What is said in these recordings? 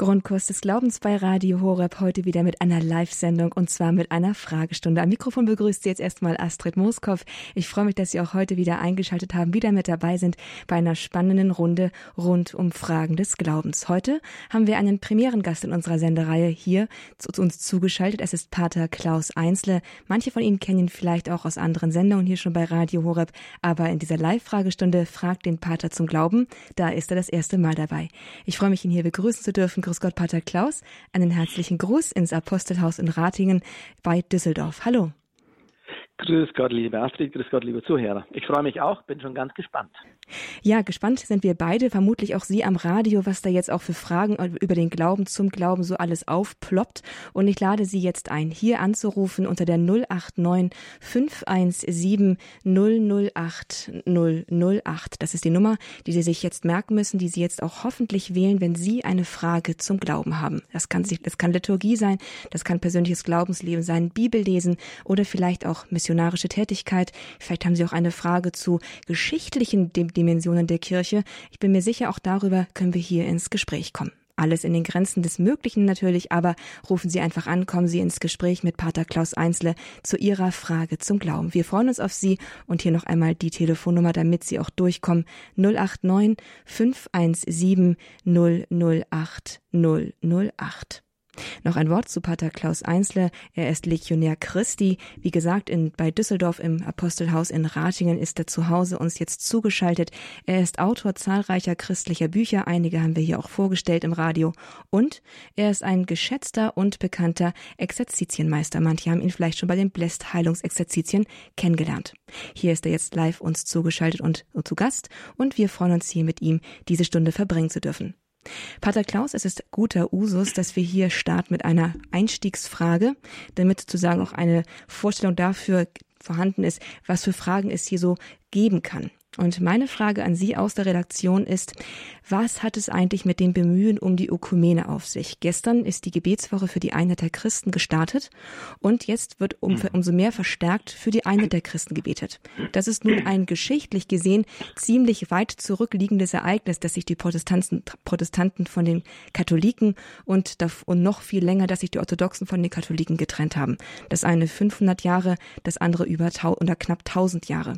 Grundkurs des Glaubens bei Radio Horeb heute wieder mit einer Live-Sendung und zwar mit einer Fragestunde. Am Mikrofon begrüßt Sie jetzt erstmal Astrid Moskow. Ich freue mich, dass Sie auch heute wieder eingeschaltet haben, wieder mit dabei sind bei einer spannenden Runde rund um Fragen des Glaubens. Heute haben wir einen Premierengast in unserer Sendereihe hier zu uns zugeschaltet. Es ist Pater Klaus Einzle. Manche von Ihnen kennen ihn vielleicht auch aus anderen Sendungen hier schon bei Radio Horeb, aber in dieser Live-Fragestunde fragt den Pater zum Glauben. Da ist er das erste Mal dabei. Ich freue mich, ihn hier begrüßen zu dürfen. Grüß Gott, Pater Klaus. Einen herzlichen Gruß ins Apostelhaus in Ratingen bei Düsseldorf. Hallo. Grüß Gott, liebe Astrid, grüß Gott, liebe Zuhörer. Ich freue mich auch, bin schon ganz gespannt. Ja, gespannt sind wir beide, vermutlich auch Sie am Radio, was da jetzt auch für Fragen über den Glauben zum Glauben so alles aufploppt. Und ich lade Sie jetzt ein, hier anzurufen unter der 089 517 008 008. Das ist die Nummer, die Sie sich jetzt merken müssen, die Sie jetzt auch hoffentlich wählen, wenn Sie eine Frage zum Glauben haben. Das kann, das kann Liturgie sein, das kann persönliches Glaubensleben sein, Bibellesen oder vielleicht auch missionarische Tätigkeit. Vielleicht haben Sie auch eine Frage zu geschichtlichen Dimensionen der Kirche. Ich bin mir sicher, auch darüber können wir hier ins Gespräch kommen. Alles in den Grenzen des Möglichen natürlich, aber rufen Sie einfach an, kommen Sie ins Gespräch mit Pater Klaus Einzle zu Ihrer Frage zum Glauben. Wir freuen uns auf Sie und hier noch einmal die Telefonnummer, damit Sie auch durchkommen. 089 517 008 008. Noch ein Wort zu Pater Klaus Einzle. Er ist Legionär Christi. Wie gesagt, in, bei Düsseldorf im Apostelhaus in Ratingen ist er zu Hause uns jetzt zugeschaltet. Er ist Autor zahlreicher christlicher Bücher. Einige haben wir hier auch vorgestellt im Radio. Und er ist ein geschätzter und bekannter Exerzitienmeister. Manche haben ihn vielleicht schon bei den Bläst Heilungsexerzitien kennengelernt. Hier ist er jetzt live uns zugeschaltet und zu Gast. Und wir freuen uns hier mit ihm diese Stunde verbringen zu dürfen. Pater Klaus, es ist guter Usus, dass wir hier starten mit einer Einstiegsfrage, damit sozusagen auch eine Vorstellung dafür vorhanden ist, was für Fragen es hier so geben kann. Und meine Frage an Sie aus der Redaktion ist, was hat es eigentlich mit dem Bemühen um die Ökumene auf sich? Gestern ist die Gebetswoche für die Einheit der Christen gestartet und jetzt wird um, mhm. umso mehr verstärkt für die Einheit der Christen gebetet. Das ist nun ein geschichtlich gesehen ziemlich weit zurückliegendes Ereignis, dass sich die Protestanten, Protestanten von den Katholiken und, und noch viel länger, dass sich die Orthodoxen von den Katholiken getrennt haben. Das eine 500 Jahre, das andere über oder knapp 1000 Jahre.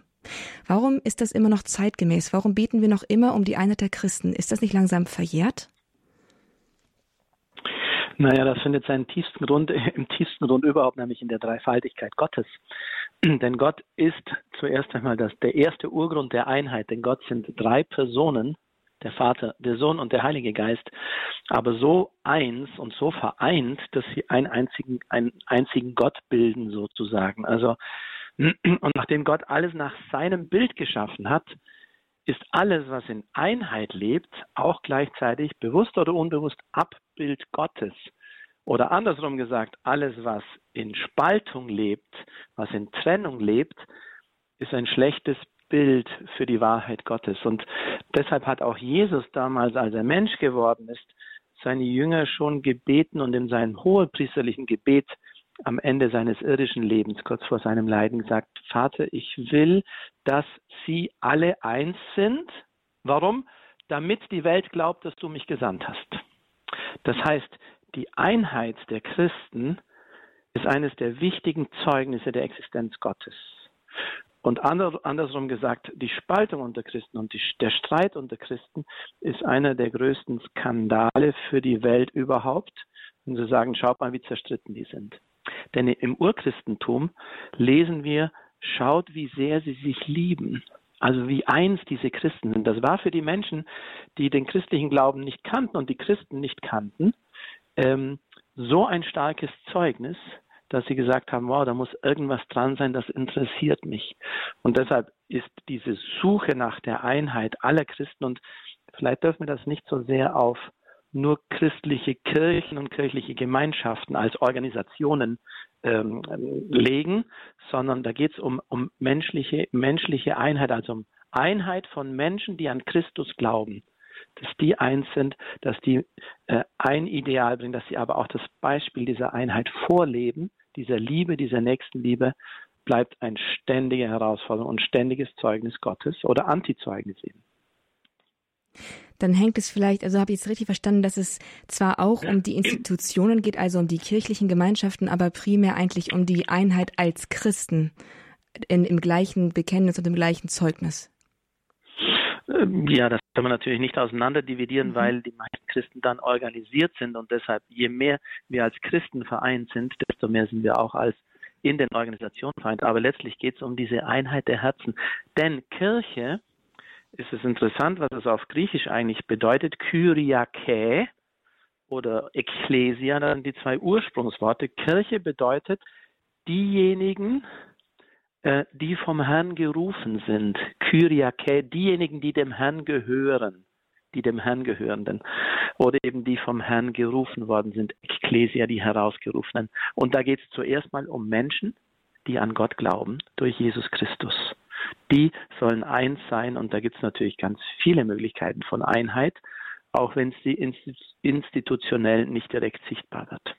Warum ist das immer noch zeitgemäß? Warum beten wir noch immer um die Einheit der Christen? Ist das nicht langsam verjährt? Naja, das findet seinen tiefsten Grund im tiefsten Grund überhaupt, nämlich in der Dreifaltigkeit Gottes. Denn Gott ist zuerst einmal das, der erste Urgrund der Einheit, denn Gott sind drei Personen, der Vater, der Sohn und der Heilige Geist, aber so eins und so vereint, dass sie einen einzigen, einen einzigen Gott bilden sozusagen. Also und nachdem Gott alles nach seinem Bild geschaffen hat, ist alles, was in Einheit lebt, auch gleichzeitig bewusst oder unbewusst Abbild Gottes. Oder andersrum gesagt, alles, was in Spaltung lebt, was in Trennung lebt, ist ein schlechtes Bild für die Wahrheit Gottes. Und deshalb hat auch Jesus damals, als er Mensch geworden ist, seine Jünger schon gebeten und in seinem hohepriesterlichen Gebet am Ende seines irdischen Lebens, kurz vor seinem Leiden, gesagt, Vater, ich will, dass sie alle eins sind. Warum? Damit die Welt glaubt, dass du mich gesandt hast. Das heißt, die Einheit der Christen ist eines der wichtigen Zeugnisse der Existenz Gottes. Und andersrum gesagt, die Spaltung unter Christen und die, der Streit unter Christen ist einer der größten Skandale für die Welt überhaupt. Und sie sagen, schaut mal, wie zerstritten die sind. Denn im Urchristentum lesen wir, schaut, wie sehr sie sich lieben. Also wie eins diese Christen sind. Das war für die Menschen, die den christlichen Glauben nicht kannten und die Christen nicht kannten, ähm, so ein starkes Zeugnis, dass sie gesagt haben, wow, da muss irgendwas dran sein, das interessiert mich. Und deshalb ist diese Suche nach der Einheit aller Christen und vielleicht dürfen wir das nicht so sehr auf nur christliche Kirchen und kirchliche Gemeinschaften als Organisationen ähm, legen, sondern da geht es um, um menschliche, menschliche Einheit, also um Einheit von Menschen, die an Christus glauben, dass die eins sind, dass die äh, ein Ideal bringen, dass sie aber auch das Beispiel dieser Einheit vorleben, dieser Liebe, dieser Nächstenliebe, bleibt eine ständige Herausforderung und ständiges Zeugnis Gottes oder Antizeugnis eben. Dann hängt es vielleicht, also habe ich jetzt richtig verstanden, dass es zwar auch um die Institutionen geht, also um die kirchlichen Gemeinschaften, aber primär eigentlich um die Einheit als Christen in, im gleichen Bekenntnis und im gleichen Zeugnis. Ähm, ja, das kann man natürlich nicht auseinander dividieren, mhm. weil die meisten Christen dann organisiert sind und deshalb, je mehr wir als Christen vereint sind, desto mehr sind wir auch als in den Organisationen vereint. Aber letztlich geht es um diese Einheit der Herzen. Denn Kirche, ist es interessant, was es auf Griechisch eigentlich bedeutet, Kyriake oder Ekklesia, dann die zwei Ursprungsworte. Kirche bedeutet diejenigen, äh, die vom Herrn gerufen sind. Kyriake, diejenigen, die dem Herrn gehören, die dem Herrn gehörenden. Oder eben die vom Herrn gerufen worden sind, Ekklesia, die herausgerufenen. Und da geht es zuerst mal um Menschen, die an Gott glauben, durch Jesus Christus. Die sollen eins sein und da gibt es natürlich ganz viele Möglichkeiten von Einheit, auch wenn es die institutionell nicht direkt sichtbar wird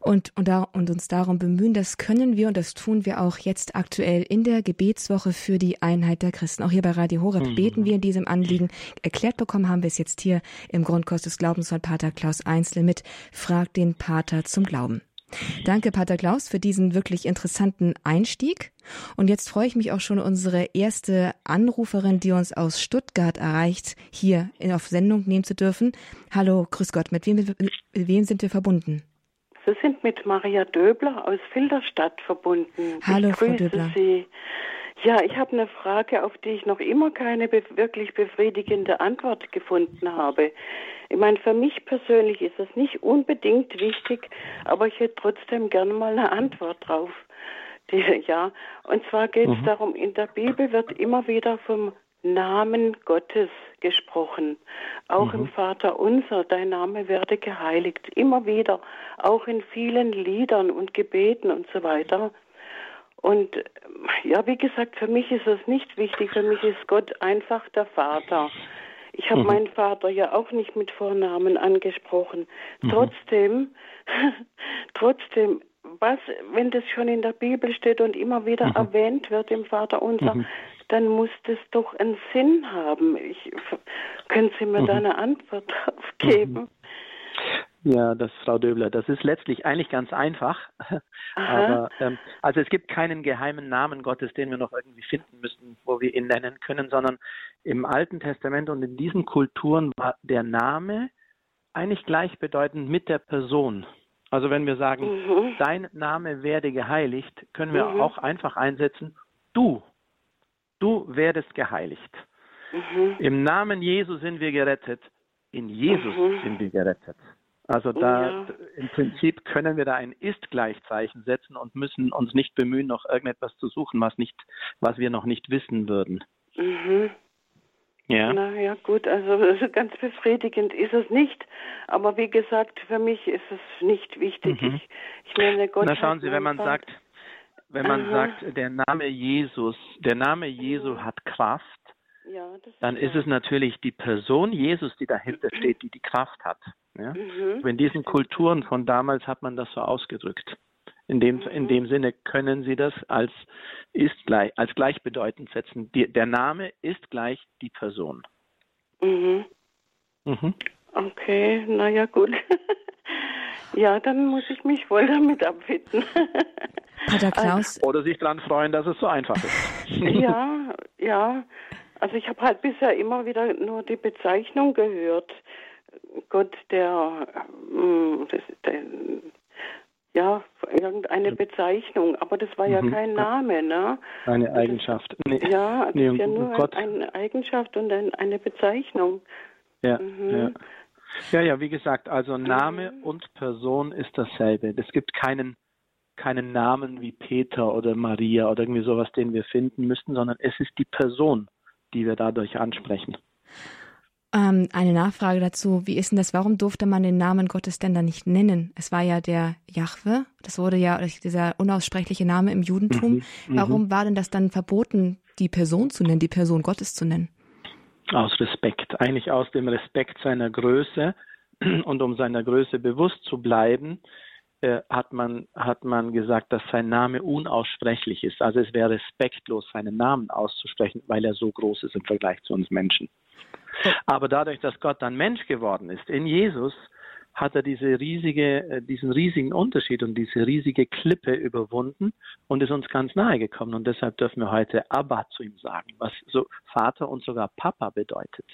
und, und, da, und uns darum bemühen. Das können wir und das tun wir auch jetzt aktuell in der Gebetswoche für die Einheit der Christen. Auch hier bei Radio Horeb mhm. beten wir in diesem Anliegen. Erklärt bekommen haben wir es jetzt hier im Grundkurs des Glaubens von Pater Klaus Einzel mit Frag den Pater zum Glauben. Danke, Pater Klaus, für diesen wirklich interessanten Einstieg. Und jetzt freue ich mich auch schon, unsere erste Anruferin, die uns aus Stuttgart erreicht, hier auf Sendung nehmen zu dürfen. Hallo, grüß Gott, mit wem, mit wem sind wir verbunden? Sie sind mit Maria Döbler aus Filderstadt verbunden. Hallo, ich grüße Frau Döbler. Sie. Ja, ich habe eine Frage, auf die ich noch immer keine be wirklich befriedigende Antwort gefunden habe. Ich meine, für mich persönlich ist das nicht unbedingt wichtig, aber ich hätte trotzdem gerne mal eine Antwort drauf. Die, ja, und zwar geht es mhm. darum, in der Bibel wird immer wieder vom Namen Gottes gesprochen. Auch mhm. im Vater unser, dein Name werde geheiligt. Immer wieder, auch in vielen Liedern und Gebeten und so weiter. Und ja, wie gesagt, für mich ist das nicht wichtig. Für mich ist Gott einfach der Vater. Ich habe mhm. meinen Vater ja auch nicht mit Vornamen angesprochen. Mhm. Trotzdem, trotzdem, was, wenn das schon in der Bibel steht und immer wieder mhm. erwähnt wird im Vater unser, mhm dann muss das doch einen Sinn haben. Ich, können Sie mir mhm. da eine Antwort drauf geben? Ja, das Frau Döbler, das ist letztlich eigentlich ganz einfach. Aber ähm, also es gibt keinen geheimen Namen Gottes, den wir noch irgendwie finden müssten, wo wir ihn nennen können, sondern im Alten Testament und in diesen Kulturen war der Name eigentlich gleichbedeutend mit der Person. Also wenn wir sagen, mhm. dein Name werde geheiligt, können wir mhm. auch einfach einsetzen, du du werdest geheiligt. Mhm. Im Namen Jesu sind wir gerettet. In Jesus mhm. sind wir gerettet. Also da ja. im Prinzip können wir da ein Ist-Gleichzeichen setzen und müssen uns nicht bemühen, noch irgendetwas zu suchen, was nicht, was wir noch nicht wissen würden. Mhm. Ja. Na ja, gut, also ganz befriedigend ist es nicht. Aber wie gesagt, für mich ist es nicht wichtig. Mhm. Ich, ich meine, Gott Na schauen Sie, wenn man sagt, wenn man Aha. sagt, der Name Jesus, der Name Jesu hat Kraft, ja, dann ist es natürlich die Person Jesus, die dahinter steht, die die Kraft hat. Ja? Mhm. In diesen Kulturen von damals hat man das so ausgedrückt. In dem, mhm. in dem Sinne können Sie das als, ist gleich, als gleichbedeutend setzen. Die, der Name ist gleich die Person. Mhm. Mhm. Okay, naja, gut. ja, dann muss ich mich wohl damit abfinden. Pater Klaus. Oder sich daran freuen, dass es so einfach ist. ja, ja. Also ich habe halt bisher immer wieder nur die Bezeichnung gehört. Gott, der, ähm, das, der ja, irgendeine Bezeichnung, aber das war ja mhm. kein Name, ne? Eine Eigenschaft. Nee. Ja, das nee, ist ja nur Gott. eine Eigenschaft und ein, eine Bezeichnung. Ja, mhm. ja. Ja, ja, wie gesagt, also Name mhm. und Person ist dasselbe. Es gibt keinen keinen Namen wie Peter oder Maria oder irgendwie sowas, den wir finden müssten, sondern es ist die Person, die wir dadurch ansprechen. Ähm, eine Nachfrage dazu, wie ist denn das, warum durfte man den Namen Gottes denn da nicht nennen? Es war ja der Jahwe, das wurde ja dieser unaussprechliche Name im Judentum. Mhm, mhm, warum war denn das dann verboten, die Person zu nennen, die Person Gottes zu nennen? Aus Respekt, eigentlich aus dem Respekt seiner Größe und um seiner Größe bewusst zu bleiben, äh, hat man, hat man gesagt, dass sein Name unaussprechlich ist. Also es wäre respektlos, seinen Namen auszusprechen, weil er so groß ist im Vergleich zu uns Menschen. Aber dadurch, dass Gott dann Mensch geworden ist, in Jesus, hat er diese riesige, äh, diesen riesigen Unterschied und diese riesige Klippe überwunden und ist uns ganz nahe gekommen. Und deshalb dürfen wir heute Abba zu ihm sagen, was so Vater und sogar Papa bedeutet.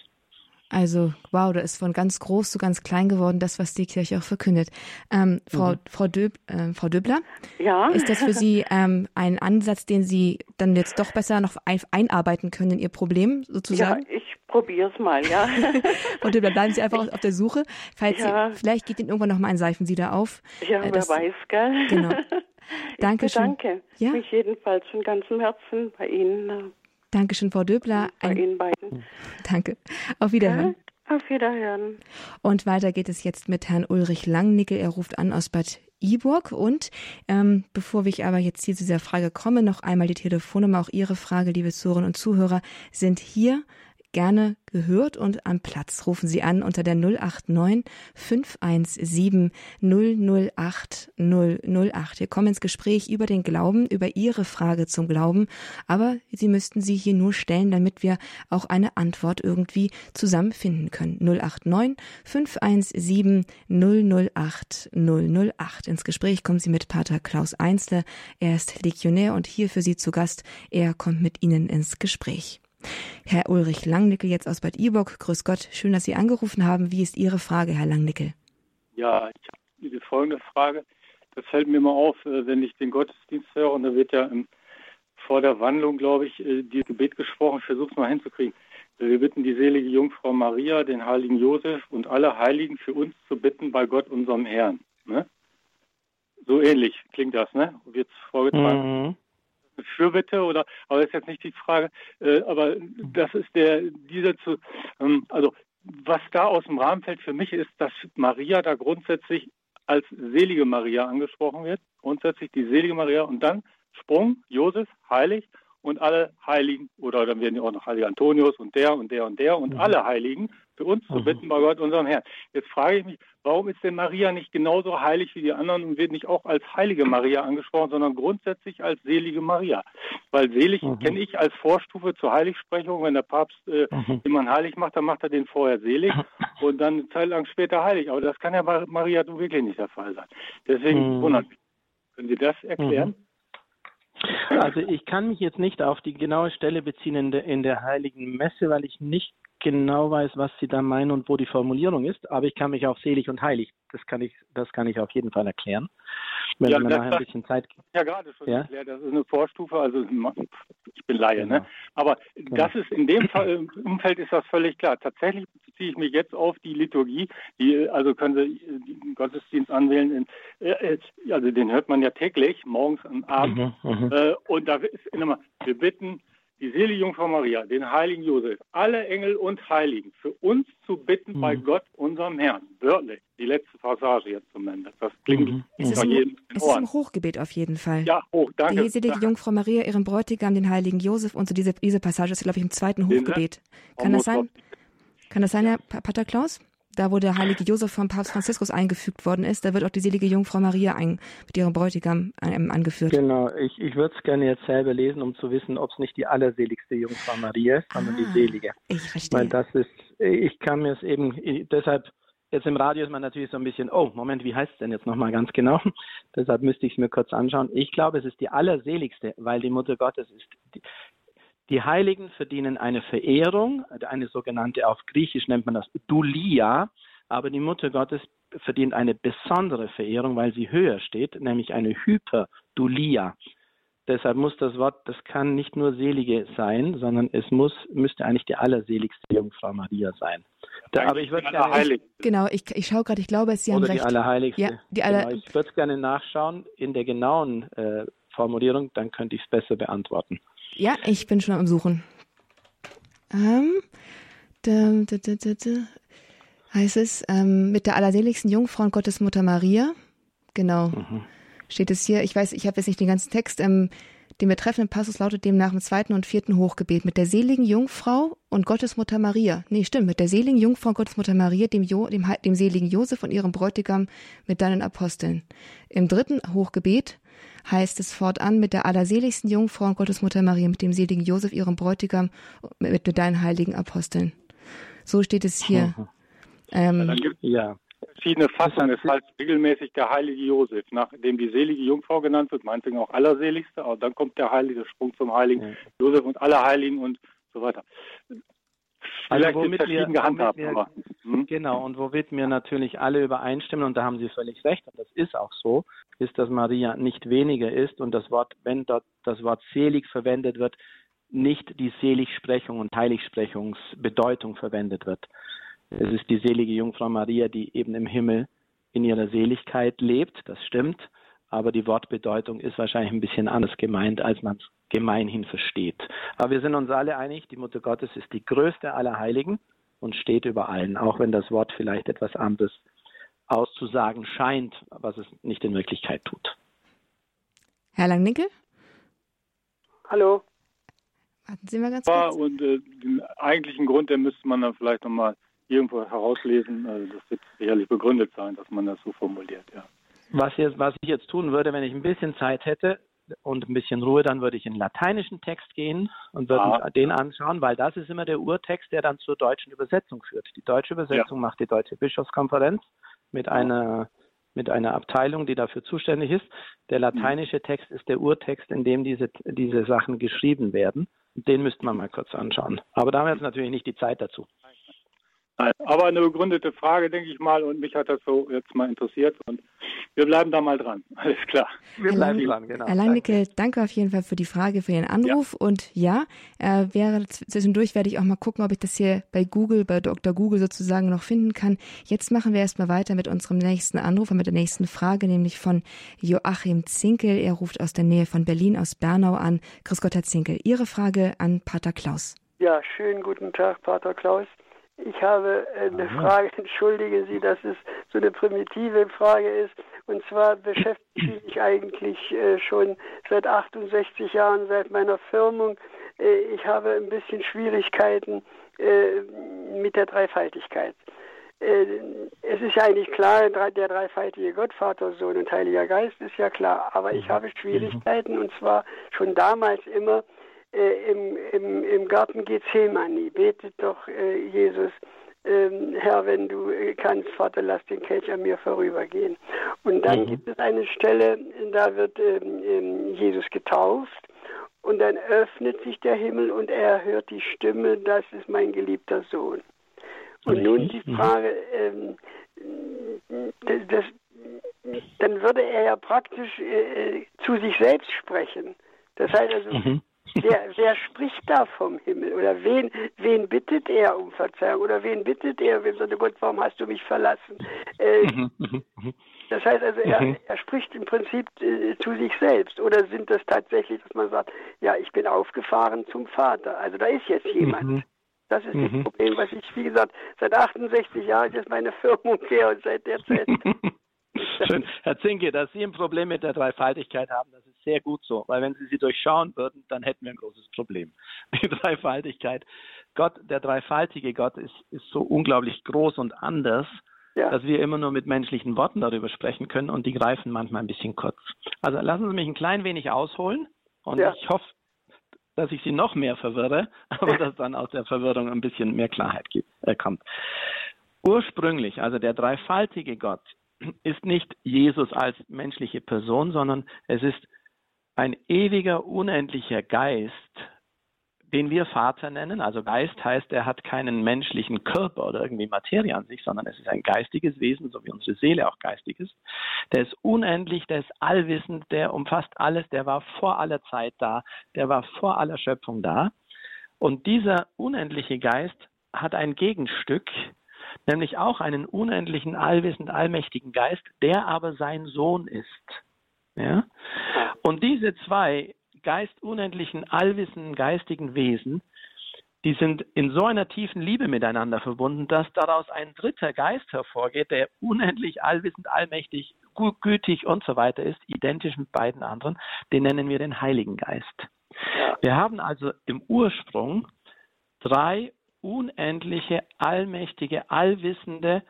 Also, wow, da ist von ganz groß zu ganz klein geworden, das, was die Kirche auch verkündet. Ähm, Frau, mhm. Frau, Döb, äh, Frau Döbler, ja? ist das für Sie ähm, ein Ansatz, den Sie dann jetzt doch besser noch ein, einarbeiten können in Ihr Problem sozusagen? Ja, ich probiere es mal, ja. Frau Döbler, bleiben Sie einfach auf der Suche. Falls ja. Sie, vielleicht geht Ihnen irgendwann noch mal ein Seifensieder auf. Ja, äh, das, wer weiß, gell? Genau. Dankeschön. Danke. Ja? mich jedenfalls von ganzem Herzen bei Ihnen. Dankeschön, Frau Döbler. Bei Ihnen beiden. Danke. Auf Wiederhören. Ja, auf Wiederhören. Und weiter geht es jetzt mit Herrn Ulrich Langnickel. Er ruft an aus Bad Iburg. Und ähm, bevor ich aber jetzt hier zu dieser Frage komme, noch einmal die Telefonnummer. Auch Ihre Frage, liebe Zuhörerinnen und Zuhörer, sind hier gerne gehört und am Platz. Rufen Sie an unter der 089 517 008 008. Wir kommen ins Gespräch über den Glauben, über Ihre Frage zum Glauben, aber Sie müssten sie hier nur stellen, damit wir auch eine Antwort irgendwie zusammenfinden können. 089 517 008 008. Ins Gespräch kommen Sie mit Pater Klaus Einzle. Er ist Legionär und hier für Sie zu Gast. Er kommt mit Ihnen ins Gespräch. Herr Ulrich Langnickel jetzt aus Bad Iburg. Grüß Gott, schön, dass Sie angerufen haben. Wie ist Ihre Frage, Herr Langnickel? Ja, ich habe die folgende Frage. Das fällt mir immer auf, äh, wenn ich den Gottesdienst höre, und da wird ja vor der Wandlung, glaube ich, äh, die Gebet gesprochen. Ich versuche es mal hinzukriegen. Wir bitten die selige Jungfrau Maria, den heiligen Josef und alle Heiligen für uns zu bitten bei Gott, unserem Herrn. Ne? So ähnlich klingt das, ne? Wird vorgetragen. Mhm. Fürbitte oder, aber das ist jetzt nicht die Frage, äh, aber das ist der, dieser zu, ähm, also was da aus dem Rahmen fällt für mich ist, dass Maria da grundsätzlich als selige Maria angesprochen wird, grundsätzlich die selige Maria und dann Sprung, Josef, heilig und alle Heiligen, oder dann werden ja auch noch Heilige Antonius und der und der und der und mhm. alle Heiligen für uns zu bitten bei Gott, unserem Herrn. Jetzt frage ich mich, warum ist denn Maria nicht genauso heilig wie die anderen und wird nicht auch als heilige Maria angesprochen, sondern grundsätzlich als selige Maria? Weil selig mhm. kenne ich als Vorstufe zur Heiligsprechung. Wenn der Papst äh, mhm. jemanden heilig macht, dann macht er den vorher selig und dann eine Zeit lang später heilig. Aber das kann ja bei Maria wirklich nicht der Fall sein. Deswegen mhm. wundert mich. Können Sie das erklären? Mhm. Also ich kann mich jetzt nicht auf die genaue Stelle beziehen in der, in der Heiligen Messe, weil ich nicht genau weiß, was Sie da meinen und wo die Formulierung ist, aber ich kann mich auf selig und heilig, das kann ich, das kann ich auf jeden Fall erklären. Wenn ja, man nachher ein bisschen Zeit gibt. Ja, gerade schon ja? erklärt, das ist eine Vorstufe, also ich bin Laie, ne? genau. ne? Aber genau. das ist in dem Fall, Umfeld ist das völlig klar. Tatsächlich beziehe ich mich jetzt auf die Liturgie, die, also können Sie den Gottesdienst anwählen, äh, also den hört man ja täglich, morgens und abends. Mhm, mhm. äh, und da ist immer, wir bitten die selige Jungfrau Maria, den heiligen Josef, alle Engel und Heiligen für uns zu bitten mhm. bei Gott, unserem Herrn. Wörtlich, die letzte Passage jetzt zum Ende. Das klingt mhm. es ist, ein, es ist ein Hochgebet auf jeden Fall. Ja, hoch, danke. Die selige danke. Jungfrau Maria, ihren Bräutigam, den heiligen Josef und so diese, diese Passage ist, glaube ich, im zweiten Hochgebet. Kann das sein? Kann das sein, Herr Pater Klaus? Da wo der heilige Josef von Papst Franziskus eingefügt worden ist, da wird auch die selige Jungfrau Maria ein, mit ihrem Bräutigam ähm, angeführt. Genau, ich, ich würde es gerne jetzt selber lesen, um zu wissen, ob es nicht die allerseligste Jungfrau Maria ist, sondern ah, die selige. Ich verstehe. Weil das ist, ich kann mir es eben, deshalb, jetzt im Radio ist man natürlich so ein bisschen, oh, Moment, wie heißt es denn jetzt nochmal ganz genau? deshalb müsste ich es mir kurz anschauen. Ich glaube, es ist die allerseligste, weil die Mutter Gottes ist. Die, die Heiligen verdienen eine Verehrung, eine sogenannte, auf Griechisch nennt man das Dulia, aber die Mutter Gottes verdient eine besondere Verehrung, weil sie höher steht, nämlich eine Hyperdulia. Deshalb muss das Wort, das kann nicht nur Selige sein, sondern es muss, müsste eigentlich die allerseligste Jungfrau Maria sein. Da, aber ich würde gerne. Genau, ich, ich schaue gerade, ich glaube, Sie haben Oder recht. Die Allerheiligste. Ja, die aller genau, ich würde es gerne nachschauen in der genauen äh, Formulierung, dann könnte ich es besser beantworten. Ja, ich bin schon am Suchen. Ähm, da, da, da, da, da. Heißt es, ähm, mit der allerseligsten Jungfrau und Gottesmutter Maria. Genau. Mhm. Steht es hier. Ich weiß, ich habe jetzt nicht den ganzen Text. Ähm, Den betreffenden Passus lautet demnach im zweiten und vierten Hochgebet mit der seligen Jungfrau und Gottesmutter Maria. Nee, stimmt, mit der seligen Jungfrau und Gottesmutter Maria, dem, jo, dem, dem seligen Josef und ihrem Bräutigam mit deinen Aposteln. Im dritten Hochgebet heißt es fortan mit der allerseligsten Jungfrau und Gottesmutter Maria, mit dem seligen Josef, ihrem Bräutigam, mit, mit deinen heiligen Aposteln. So steht es hier. Mhm. Ähm, ja, dann gibt ja verschiedene Fassungen. Es heißt regelmäßig der heilige Josef, nachdem die selige Jungfrau genannt wird, meinetwegen auch allerseligste, aber dann kommt der heilige Sprung zum heiligen ja. Josef und alle Heiligen und so weiter. Also Vielleicht womit wir, womit wir aber, hm? Genau, und womit wir natürlich alle übereinstimmen, und da haben Sie völlig recht, und das ist auch so, ist, dass Maria nicht weniger ist und das Wort, wenn dort das Wort selig verwendet wird, nicht die Seligsprechung und Heiligsprechungsbedeutung verwendet wird. Es ist die selige Jungfrau Maria, die eben im Himmel in ihrer Seligkeit lebt, das stimmt, aber die Wortbedeutung ist wahrscheinlich ein bisschen anders gemeint, als man es gemeinhin versteht. Aber wir sind uns alle einig, die Mutter Gottes ist die größte aller Heiligen und steht über allen, auch wenn das Wort vielleicht etwas anderes auszusagen scheint, was es nicht in Wirklichkeit tut. Herr Langnickel? Hallo. Warten Sie mal ganz kurz. Ja, und äh, den eigentlichen Grund, den müsste man dann vielleicht nochmal irgendwo herauslesen. Also das wird sicherlich begründet sein, dass man das so formuliert, ja. Was, jetzt, was ich jetzt tun würde, wenn ich ein bisschen Zeit hätte und ein bisschen Ruhe, dann würde ich in lateinischen Text gehen und würde ah. den anschauen, weil das ist immer der Urtext, der dann zur deutschen Übersetzung führt. Die deutsche Übersetzung ja. macht die Deutsche Bischofskonferenz mit einer mit einer Abteilung, die dafür zuständig ist. Der lateinische Text ist der Urtext, in dem diese, diese Sachen geschrieben werden. Den müsste man mal kurz anschauen. Aber da haben wir jetzt natürlich nicht die Zeit dazu. Aber eine begründete Frage, denke ich mal, und mich hat das so jetzt mal interessiert und wir bleiben da mal dran. Alles klar. Wir bleiben dran, genau. Herr Langnicke, danke auf jeden Fall für die Frage, für Ihren Anruf ja. und ja, äh, wäre zwischendurch werde ich auch mal gucken, ob ich das hier bei Google, bei Dr. Google sozusagen noch finden kann. Jetzt machen wir erstmal weiter mit unserem nächsten Anruf und mit der nächsten Frage, nämlich von Joachim Zinkel. Er ruft aus der Nähe von Berlin, aus Bernau an. Grüß Gott, Herr Zinkel. Ihre Frage an Pater Klaus. Ja, schönen guten Tag, Pater Klaus. Ich habe äh, eine Aha. Frage, entschuldigen Sie, dass es so eine primitive Frage ist. Und zwar beschäftige ich mich eigentlich äh, schon seit 68 Jahren, seit meiner Firmung. Äh, ich habe ein bisschen Schwierigkeiten mit der Dreifaltigkeit. Es ist ja eigentlich klar, der dreifaltige Gott, Vater, Sohn und Heiliger Geist ist ja klar, aber ich habe Schwierigkeiten und zwar schon damals immer äh, im, im, im Garten Gethsemane betet doch äh, Jesus, ähm, Herr, wenn du äh, kannst, Vater, lass den Kelch an mir vorübergehen. Und dann mhm. gibt es eine Stelle, da wird ähm, ähm, Jesus getauft und dann öffnet sich der Himmel und er hört die Stimme, das ist mein geliebter Sohn. Und nun die mhm. Frage, ähm, das, das, dann würde er ja praktisch äh, zu sich selbst sprechen. Das heißt also, mhm. Wer, wer spricht da vom Himmel? Oder wen, wen bittet er um Verzeihung? Oder wen bittet er, wenn sagt, Gott, warum hast du mich verlassen? Äh, mhm, mhm, mhm. das heißt also, er, er spricht im Prinzip äh, zu sich selbst. Oder sind das tatsächlich, dass man sagt, ja, ich bin aufgefahren zum Vater. Also da ist jetzt jemand. Das ist das Problem, was ich, wie gesagt, seit 68 Jahren ist meine Firmung her und seit der Zeit Schön. Herr Zinke, dass Sie ein Problem mit der Dreifaltigkeit haben, das ist sehr gut so, weil wenn Sie sie durchschauen würden, dann hätten wir ein großes Problem. Die Dreifaltigkeit, Gott, der dreifaltige Gott ist, ist so unglaublich groß und anders, ja. dass wir immer nur mit menschlichen Worten darüber sprechen können und die greifen manchmal ein bisschen kurz. Also lassen Sie mich ein klein wenig ausholen und ja. ich hoffe, dass ich Sie noch mehr verwirre, aber dass dann aus der Verwirrung ein bisschen mehr Klarheit gibt, äh, kommt. Ursprünglich, also der dreifaltige Gott, ist nicht Jesus als menschliche Person, sondern es ist ein ewiger, unendlicher Geist, den wir Vater nennen. Also Geist heißt, er hat keinen menschlichen Körper oder irgendwie Materie an sich, sondern es ist ein geistiges Wesen, so wie unsere Seele auch geistig ist. Der ist unendlich, der ist allwissend, der umfasst alles, der war vor aller Zeit da, der war vor aller Schöpfung da. Und dieser unendliche Geist hat ein Gegenstück, nämlich auch einen unendlichen, allwissend, allmächtigen Geist, der aber sein Sohn ist. Ja? Und diese zwei geist unendlichen, allwissenden, geistigen Wesen die sind in so einer tiefen Liebe miteinander verbunden, dass daraus ein dritter Geist hervorgeht, der unendlich allwissend, allmächtig, gütig und so weiter ist, identisch mit beiden anderen. Den nennen wir den Heiligen Geist. Wir haben also im Ursprung drei unendliche, allmächtige, allwissende,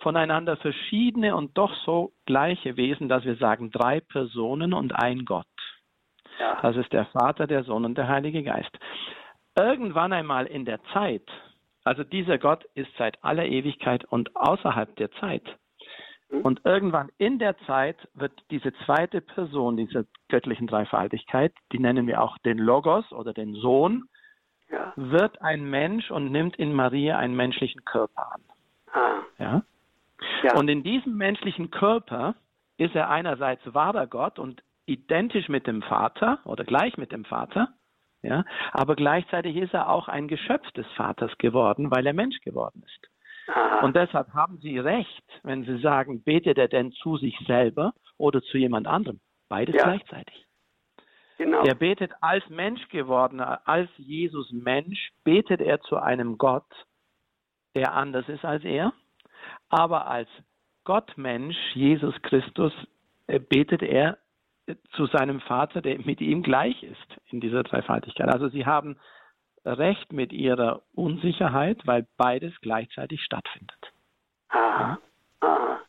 voneinander verschiedene und doch so gleiche Wesen, dass wir sagen drei Personen und ein Gott. Ja. Das ist der Vater, der Sohn und der Heilige Geist. Irgendwann einmal in der Zeit, also dieser Gott ist seit aller Ewigkeit und außerhalb der Zeit. Mhm. Und irgendwann in der Zeit wird diese zweite Person dieser göttlichen Dreifaltigkeit, die nennen wir auch den Logos oder den Sohn, ja. wird ein Mensch und nimmt in Maria einen menschlichen Körper an. Ah. Ja? ja? Und in diesem menschlichen Körper ist er einerseits wahrer Gott und identisch mit dem Vater oder gleich mit dem Vater, ja, aber gleichzeitig ist er auch ein Geschöpf des Vaters geworden, weil er Mensch geworden ist. Aha. Und deshalb haben Sie recht, wenn Sie sagen, betet er denn zu sich selber oder zu jemand anderem? Beides ja. gleichzeitig. Genau. Er betet als Mensch gewordener, als Jesus Mensch, betet er zu einem Gott, der anders ist als er. Aber als Gott Mensch, Jesus Christus, äh, betet er zu seinem Vater, der mit ihm gleich ist in dieser Dreifaltigkeit. Also sie haben recht mit ihrer Unsicherheit, weil beides gleichzeitig stattfindet. Aha. Ja? Aha.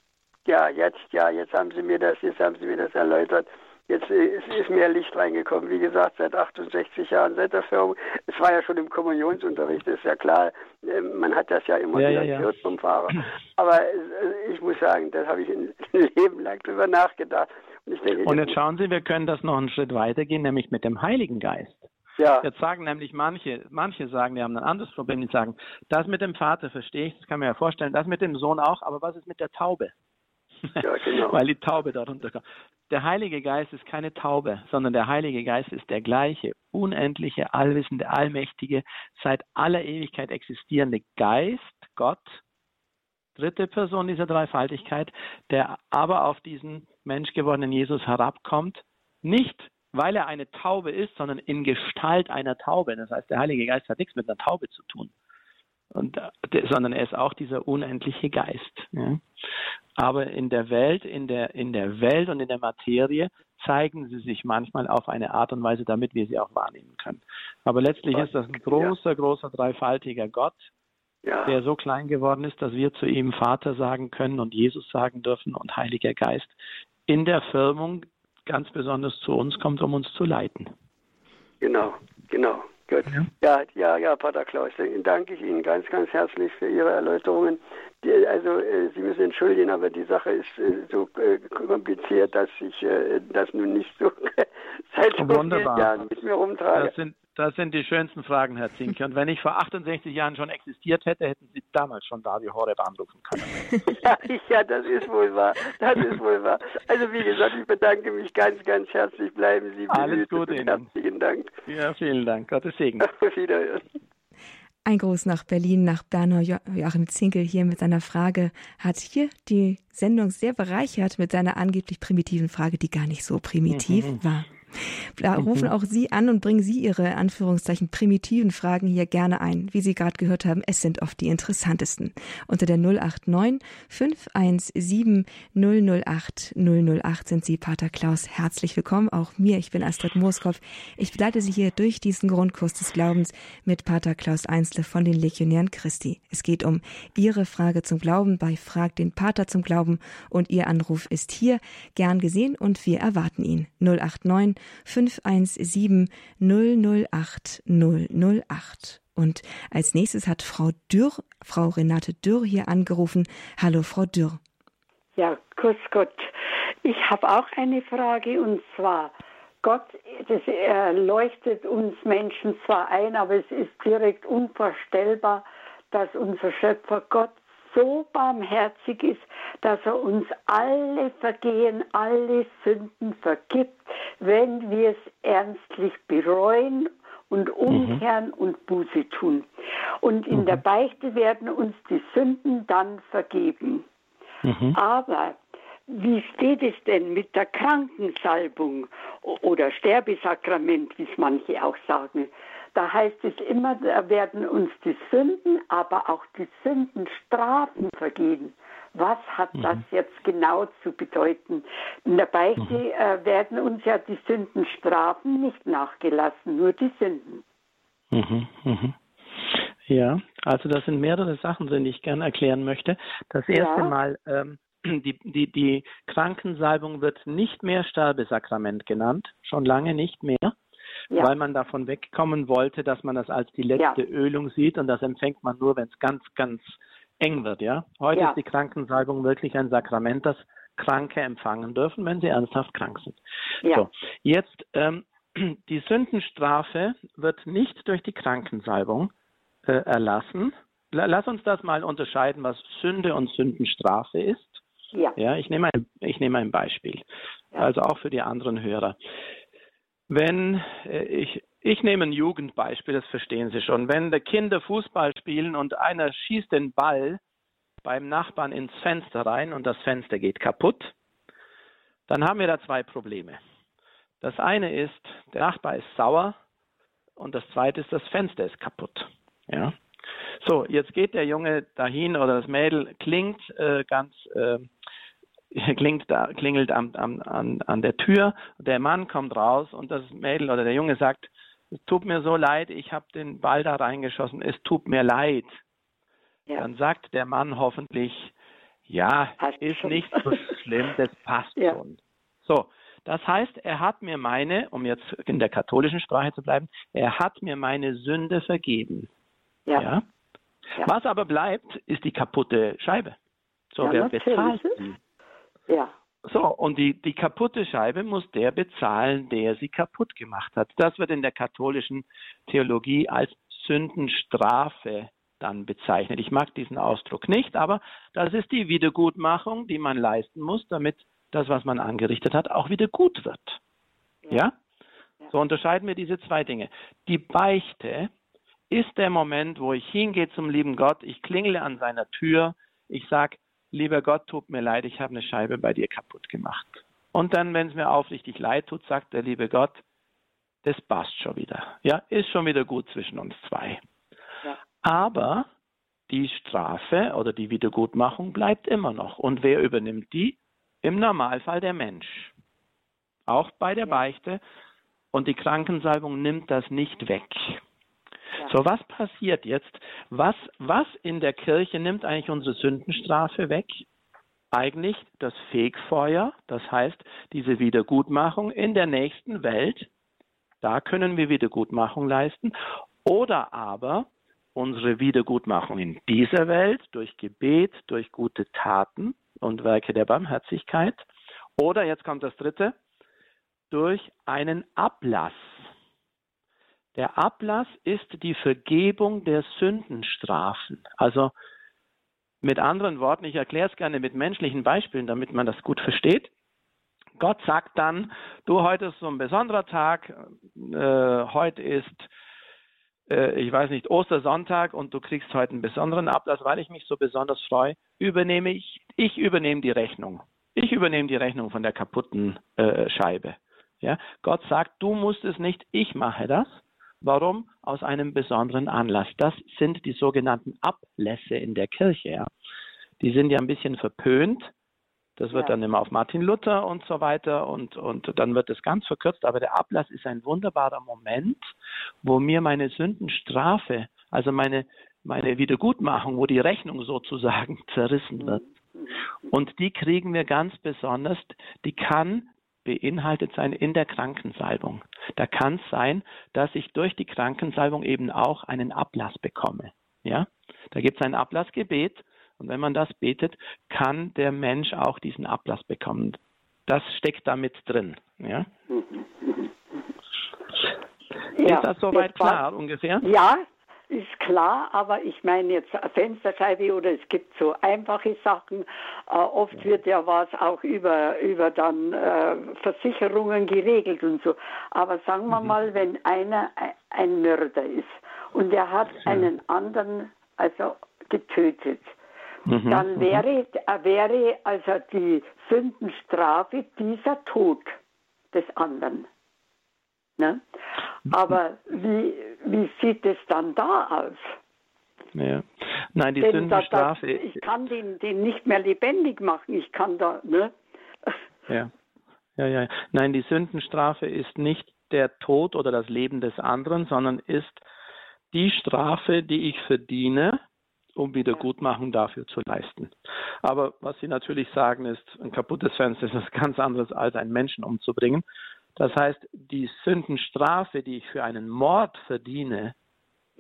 Ja, jetzt, ja, jetzt haben Sie mir das, jetzt haben Sie mir das erläutert. Jetzt ist, ist mehr Licht reingekommen. Wie gesagt, seit 68 Jahren, seit der Firmung. Es war ja schon im Kommunionsunterricht, ist ja klar. Ähm, man hat das ja immer ja, wieder ja, gehört vom Fahrer. Aber äh, ich muss sagen, das habe ich ein Leben lang drüber nachgedacht. Und, denke, Und jetzt schauen Sie, wir können das noch einen Schritt weitergehen, nämlich mit dem Heiligen Geist. Ja. Jetzt sagen nämlich manche, manche sagen, die haben ein anderes Problem, die sagen, das mit dem Vater verstehe ich, das kann man ja vorstellen, das mit dem Sohn auch, aber was ist mit der Taube? Genau. Weil die Taube darunter kommt. Der Heilige Geist ist keine Taube, sondern der Heilige Geist ist der gleiche, unendliche, allwissende, allmächtige, seit aller Ewigkeit existierende Geist, Gott, dritte Person dieser Dreifaltigkeit, der aber auf diesen menschgewordenen Jesus herabkommt, nicht weil er eine Taube ist, sondern in Gestalt einer Taube. Das heißt, der Heilige Geist hat nichts mit einer Taube zu tun, und, äh, sondern er ist auch dieser unendliche Geist. Ja. Aber in der Welt, in der, in der Welt und in der Materie zeigen sie sich manchmal auf eine Art und Weise, damit wir sie auch wahrnehmen können. Aber letztlich ist das ein großer, großer, dreifaltiger Gott, ja. der so klein geworden ist, dass wir zu ihm Vater sagen können und Jesus sagen dürfen und Heiliger Geist in der Firmung ganz besonders zu uns kommt, um uns zu leiten. Genau, genau. Gut. Ja, ja, ja, Pater Klaus, danke ich Ihnen ganz, ganz herzlich für Ihre Erläuterungen. Die, also äh, Sie müssen entschuldigen, aber die Sache ist äh, so äh, kompliziert, dass ich äh, das nun nicht so seit so vielen Jahren mit mir rumtrage. Das sind, das sind die schönsten Fragen, Herr Zinke. Und wenn ich vor 68 Jahren schon existiert hätte, hätten Sie damals schon Radio Horeb anrufen können. ja, ja, das ist wohl wahr. Das ist wohl wahr. Also wie gesagt, ich bedanke mich ganz, ganz herzlich. Bleiben Sie Alles Gute Ihnen. Herzlichen Dank. Ja, vielen Dank. Gottes Segen. Auf Wiederhören. Ein Gruß nach Berlin, nach Bernhard Joachim Zinkel hier mit seiner Frage hat hier die Sendung sehr bereichert mit seiner angeblich primitiven Frage, die gar nicht so primitiv mhm. war. Da rufen auch Sie an und bringen Sie Ihre Anführungszeichen primitiven Fragen hier gerne ein. Wie Sie gerade gehört haben, es sind oft die interessantesten. Unter der 089 517 008 008 sind Sie, Pater Klaus, herzlich willkommen. Auch mir, ich bin Astrid Mooskopf. Ich begleite Sie hier durch diesen Grundkurs des Glaubens mit Pater Klaus Einzle von den Legionären Christi. Es geht um Ihre Frage zum Glauben bei Frag den Pater zum Glauben und Ihr Anruf ist hier gern gesehen und wir erwarten ihn. 089 517 008 008. Und als nächstes hat Frau Dürr, Frau Renate Dürr hier angerufen. Hallo, Frau Dürr. Ja, grüß Gott. Ich habe auch eine Frage und zwar, Gott, das leuchtet uns Menschen zwar ein, aber es ist direkt unvorstellbar, dass unser Schöpfer Gott so barmherzig ist, dass er uns alle Vergehen, alle Sünden vergibt, wenn wir es ernstlich bereuen und umkehren mhm. und Buße tun. Und in mhm. der Beichte werden uns die Sünden dann vergeben. Mhm. Aber wie steht es denn mit der Krankensalbung oder Sterbesakrament, wie es manche auch sagen? Da heißt es immer, da werden uns die Sünden, aber auch die Sündenstrafen vergeben. Was hat mhm. das jetzt genau zu bedeuten? In der Beichte mhm. äh, werden uns ja die Sündenstrafen nicht nachgelassen, nur die Sünden. Mhm. mhm. Ja, also das sind mehrere Sachen, die ich gerne erklären möchte. Das erste ja. Mal, ähm, die, die, die Krankensalbung wird nicht mehr Sterbesakrament genannt, schon lange nicht mehr, ja. weil man davon wegkommen wollte, dass man das als die letzte ja. Ölung sieht und das empfängt man nur, wenn es ganz, ganz eng wird. Ja, heute ist die Krankensalbung wirklich ein Sakrament, das Kranke empfangen dürfen, wenn sie ernsthaft krank sind. So, jetzt ähm, die Sündenstrafe wird nicht durch die Krankensalbung äh, erlassen. Lass uns das mal unterscheiden, was Sünde und Sündenstrafe ist. Ja. ja ich, nehme ein, ich nehme ein Beispiel, ja. also auch für die anderen Hörer. Wenn äh, ich, ich nehme ein Jugendbeispiel, das verstehen Sie schon. Wenn die Kinder Fußball spielen und einer schießt den Ball beim Nachbarn ins Fenster rein und das Fenster geht kaputt, dann haben wir da zwei Probleme. Das eine ist, der Nachbar ist sauer und das zweite ist, das Fenster ist kaputt. Ja. So, jetzt geht der Junge dahin oder das Mädel klingt äh, ganz äh, klingt da, klingelt am, am, an, an der Tür, der Mann kommt raus und das Mädel oder der Junge sagt, es tut mir so leid, ich habe den Ball da reingeschossen, es tut mir leid. Ja. Dann sagt der Mann hoffentlich, ja, passt ist schon. nicht so schlimm, das passt ja. schon. So, das heißt, er hat mir meine, um jetzt in der katholischen Sprache zu bleiben, er hat mir meine Sünde vergeben. Ja. ja? Was aber bleibt, ist die kaputte Scheibe. So, wer bezahlt sie? Ja. So, und die, die kaputte Scheibe muss der bezahlen, der sie kaputt gemacht hat. Das wird in der katholischen Theologie als Sündenstrafe dann bezeichnet. Ich mag diesen Ausdruck nicht, aber das ist die Wiedergutmachung, die man leisten muss, damit das, was man angerichtet hat, auch wieder gut wird. Ja? ja? So unterscheiden wir diese zwei Dinge. Die Beichte ist der Moment, wo ich hingehe zum lieben Gott, ich klingle an seiner Tür, ich sage, lieber Gott, tut mir leid, ich habe eine Scheibe bei dir kaputt gemacht. Und dann, wenn es mir aufrichtig leid tut, sagt der liebe Gott, das passt schon wieder. Ja, ist schon wieder gut zwischen uns zwei. Ja. Aber die Strafe oder die Wiedergutmachung bleibt immer noch. Und wer übernimmt die? Im Normalfall der Mensch. Auch bei der Beichte. Und die Krankensalbung nimmt das nicht weg. So, was passiert jetzt? Was, was in der Kirche nimmt eigentlich unsere Sündenstrafe weg? Eigentlich das Fegfeuer, das heißt diese Wiedergutmachung in der nächsten Welt. Da können wir Wiedergutmachung leisten. Oder aber unsere Wiedergutmachung in dieser Welt durch Gebet, durch gute Taten und Werke der Barmherzigkeit. Oder jetzt kommt das dritte, durch einen Ablass der Ablass ist die Vergebung der Sündenstrafen. Also mit anderen Worten, ich erkläre es gerne mit menschlichen Beispielen, damit man das gut versteht. Gott sagt dann, du, heute ist so ein besonderer Tag, äh, heute ist, äh, ich weiß nicht, Ostersonntag und du kriegst heute einen besonderen Ablass, weil ich mich so besonders freue, übernehme ich, ich übernehme die Rechnung. Ich übernehme die Rechnung von der kaputten äh, Scheibe. Ja? Gott sagt, du musst es nicht, ich mache das. Warum? Aus einem besonderen Anlass. Das sind die sogenannten Ablässe in der Kirche. Ja. Die sind ja ein bisschen verpönt. Das wird ja. dann immer auf Martin Luther und so weiter und, und dann wird es ganz verkürzt. Aber der Ablass ist ein wunderbarer Moment, wo mir meine Sündenstrafe, also meine, meine Wiedergutmachung, wo die Rechnung sozusagen zerrissen wird. Mhm. Und die kriegen wir ganz besonders, die kann beinhaltet sein in der Krankensalbung. Da kann es sein, dass ich durch die Krankensalbung eben auch einen Ablass bekomme. Ja? Da gibt es ein Ablassgebet und wenn man das betet, kann der Mensch auch diesen Ablass bekommen. Das steckt damit drin. Ja? ja Ist das soweit klar ungefähr? Ja, ist klar, aber ich meine jetzt Fensterscheibe oder es gibt so einfache Sachen. Äh, oft wird ja was auch über, über dann äh, Versicherungen geregelt und so. Aber sagen wir mhm. mal, wenn einer ein Mörder ist und er hat einen anderen also getötet, mhm. dann mhm. wäre, wäre also die Sündenstrafe dieser Tod des anderen. Ne? Aber wie, wie sieht es dann da aus? Ja. Nein, die Denn Sündenstrafe. Da, da, ich kann den, den nicht mehr lebendig machen. Ich kann da, ne? Ja. Ja, ja. Nein, die Sündenstrafe ist nicht der Tod oder das Leben des anderen, sondern ist die Strafe, die ich verdiene, um Wiedergutmachung dafür zu leisten. Aber was Sie natürlich sagen, ist, ein kaputtes Fenster ist was ganz anderes, als einen Menschen umzubringen. Das heißt, die Sündenstrafe, die ich für einen Mord verdiene,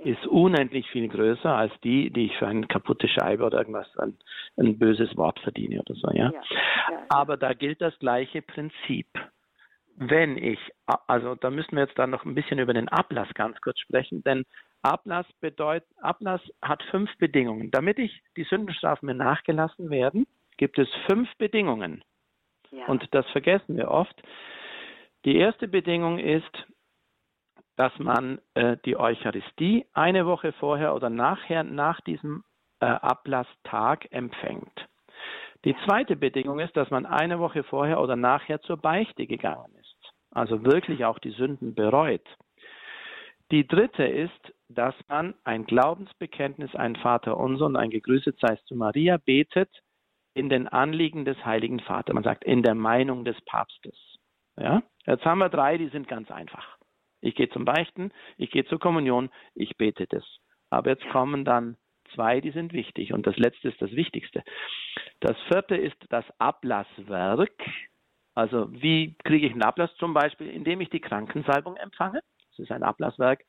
ist unendlich viel größer als die, die ich für eine kaputte Scheibe oder irgendwas, ein, ein böses Wort verdiene oder so, ja? Ja, ja? Aber da gilt das gleiche Prinzip. Wenn ich, also da müssen wir jetzt dann noch ein bisschen über den Ablass ganz kurz sprechen, denn Ablass bedeutet, Ablass hat fünf Bedingungen. Damit ich die Sündenstrafen mir nachgelassen werden, gibt es fünf Bedingungen. Ja. Und das vergessen wir oft. Die erste Bedingung ist, dass man äh, die Eucharistie eine Woche vorher oder nachher nach diesem äh, Ablasstag empfängt. Die zweite Bedingung ist, dass man eine Woche vorher oder nachher zur Beichte gegangen ist, also wirklich auch die Sünden bereut. Die dritte ist, dass man ein Glaubensbekenntnis, ein Vater unser und ein Gegrüßet seist zu Maria betet in den Anliegen des Heiligen Vaters. Man sagt in der Meinung des Papstes. Ja? Jetzt haben wir drei, die sind ganz einfach. Ich gehe zum Beichten, ich gehe zur Kommunion, ich bete das. Aber jetzt kommen dann zwei, die sind wichtig. Und das letzte ist das Wichtigste. Das vierte ist das Ablasswerk. Also wie kriege ich einen Ablass zum Beispiel, indem ich die Krankensalbung empfange. Das ist ein Ablasswerk.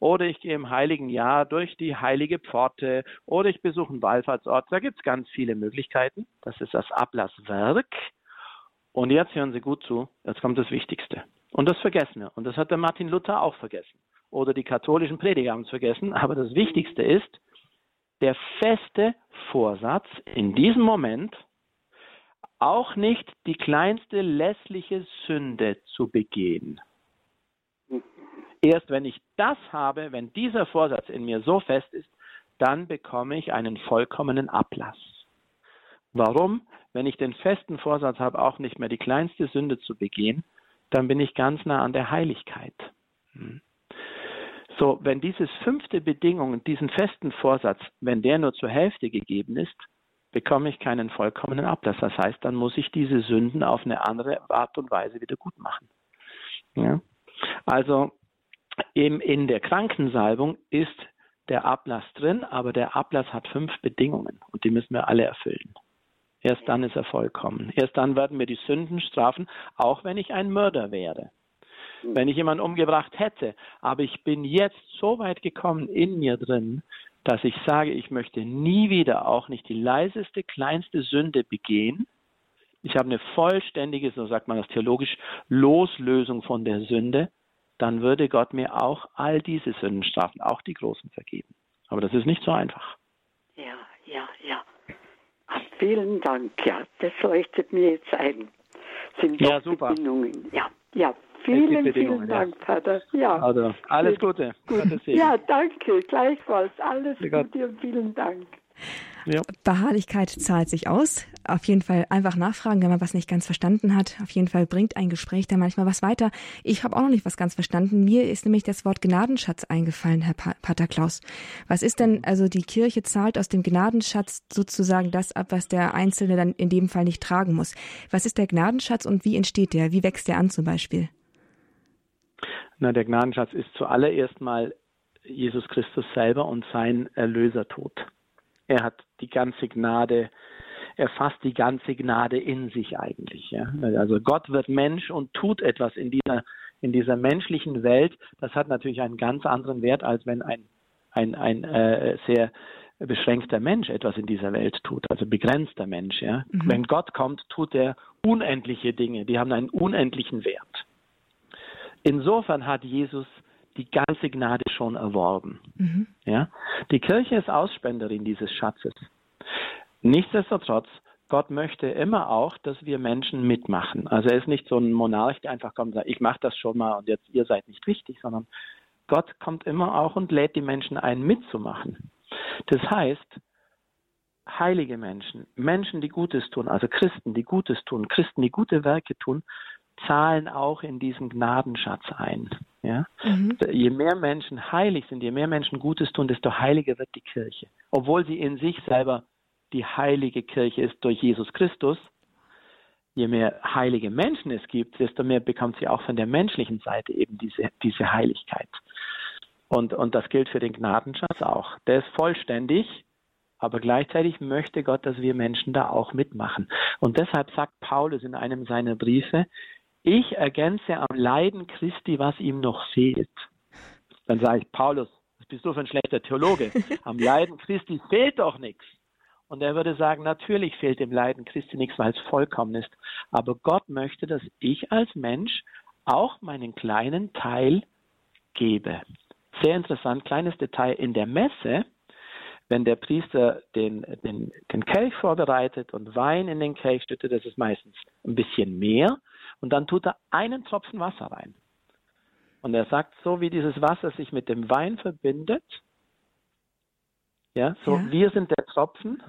Oder ich gehe im heiligen Jahr durch die heilige Pforte. Oder ich besuche einen Wallfahrtsort. Da gibt es ganz viele Möglichkeiten. Das ist das Ablasswerk. Und jetzt hören Sie gut zu. Jetzt kommt das Wichtigste. Und das vergessen wir. Und das hat der Martin Luther auch vergessen. Oder die katholischen Prediger haben es vergessen. Aber das Wichtigste ist, der feste Vorsatz in diesem Moment, auch nicht die kleinste lässliche Sünde zu begehen. Erst wenn ich das habe, wenn dieser Vorsatz in mir so fest ist, dann bekomme ich einen vollkommenen Ablass. Warum? Wenn ich den festen Vorsatz habe, auch nicht mehr die kleinste Sünde zu begehen, dann bin ich ganz nah an der Heiligkeit. Hm. So, wenn dieses fünfte Bedingung, diesen festen Vorsatz, wenn der nur zur Hälfte gegeben ist, bekomme ich keinen vollkommenen Ablass. Das heißt, dann muss ich diese Sünden auf eine andere Art und Weise wieder gut machen. Ja? Also eben in der Krankensalbung ist der Ablass drin, aber der Ablass hat fünf Bedingungen und die müssen wir alle erfüllen. Erst dann ist er vollkommen. Erst dann werden wir die Sünden strafen, auch wenn ich ein Mörder wäre. Wenn ich jemanden umgebracht hätte, aber ich bin jetzt so weit gekommen in mir drin, dass ich sage, ich möchte nie wieder auch nicht die leiseste, kleinste Sünde begehen. Ich habe eine vollständige, so sagt man das theologisch, Loslösung von der Sünde. Dann würde Gott mir auch all diese Sünden strafen, auch die großen vergeben. Aber das ist nicht so einfach. Ja, ja, ja. Vielen Dank, ja, das leuchtet mir jetzt ein. Sind ja, super. Bedingungen. Ja, ja, vielen, vielen Dank, ja. Pater. Ja. Also, alles Gute. Gut. Ja, danke, gleichfalls. Alles Gute und vielen Dank. Ja. Beharrlichkeit zahlt sich aus. Auf jeden Fall einfach nachfragen, wenn man was nicht ganz verstanden hat. Auf jeden Fall bringt ein Gespräch da manchmal was weiter. Ich habe auch noch nicht was ganz verstanden. Mir ist nämlich das Wort Gnadenschatz eingefallen, Herr pa Pater Klaus. Was ist denn, also die Kirche zahlt aus dem Gnadenschatz sozusagen das ab, was der Einzelne dann in dem Fall nicht tragen muss. Was ist der Gnadenschatz und wie entsteht der? Wie wächst der an zum Beispiel? Na, der Gnadenschatz ist zuallererst mal Jesus Christus selber und sein Erlösertod. Er hat die ganze Gnade, er fasst die ganze Gnade in sich eigentlich. Ja? Also Gott wird Mensch und tut etwas in dieser, in dieser menschlichen Welt. Das hat natürlich einen ganz anderen Wert, als wenn ein, ein, ein äh, sehr beschränkter Mensch etwas in dieser Welt tut, also begrenzter Mensch. Ja? Mhm. Wenn Gott kommt, tut er unendliche Dinge, die haben einen unendlichen Wert. Insofern hat Jesus die ganze Gnade schon erworben. Mhm. Ja? Die Kirche ist Ausspenderin dieses Schatzes. Nichtsdestotrotz, Gott möchte immer auch, dass wir Menschen mitmachen. Also er ist nicht so ein Monarch, der einfach kommt und sagt, ich mache das schon mal und jetzt ihr seid nicht wichtig, sondern Gott kommt immer auch und lädt die Menschen ein, mitzumachen. Das heißt, heilige Menschen, Menschen, die Gutes tun, also Christen, die Gutes tun, Christen, die gute Werke tun, zahlen auch in diesen Gnadenschatz ein. Ja? Mhm. Je mehr Menschen heilig sind, je mehr Menschen Gutes tun, desto heiliger wird die Kirche. Obwohl sie in sich selber die heilige Kirche ist durch Jesus Christus, je mehr heilige Menschen es gibt, desto mehr bekommt sie auch von der menschlichen Seite eben diese, diese Heiligkeit. Und, und das gilt für den Gnadenschatz auch. Der ist vollständig, aber gleichzeitig möchte Gott, dass wir Menschen da auch mitmachen. Und deshalb sagt Paulus in einem seiner Briefe, ich ergänze am Leiden Christi, was ihm noch fehlt. Dann sage ich, Paulus, was bist du für ein schlechter Theologe? Am Leiden Christi fehlt doch nichts. Und er würde sagen, natürlich fehlt dem Leiden Christi nichts, weil es vollkommen ist. Aber Gott möchte, dass ich als Mensch auch meinen kleinen Teil gebe. Sehr interessant, kleines Detail in der Messe, wenn der Priester den, den, den Kelch vorbereitet und Wein in den Kelch stüttet, das ist meistens ein bisschen mehr, und dann tut er einen Tropfen Wasser rein. Und er sagt, so wie dieses Wasser sich mit dem Wein verbindet, ja, so ja. wir sind der Tropfen,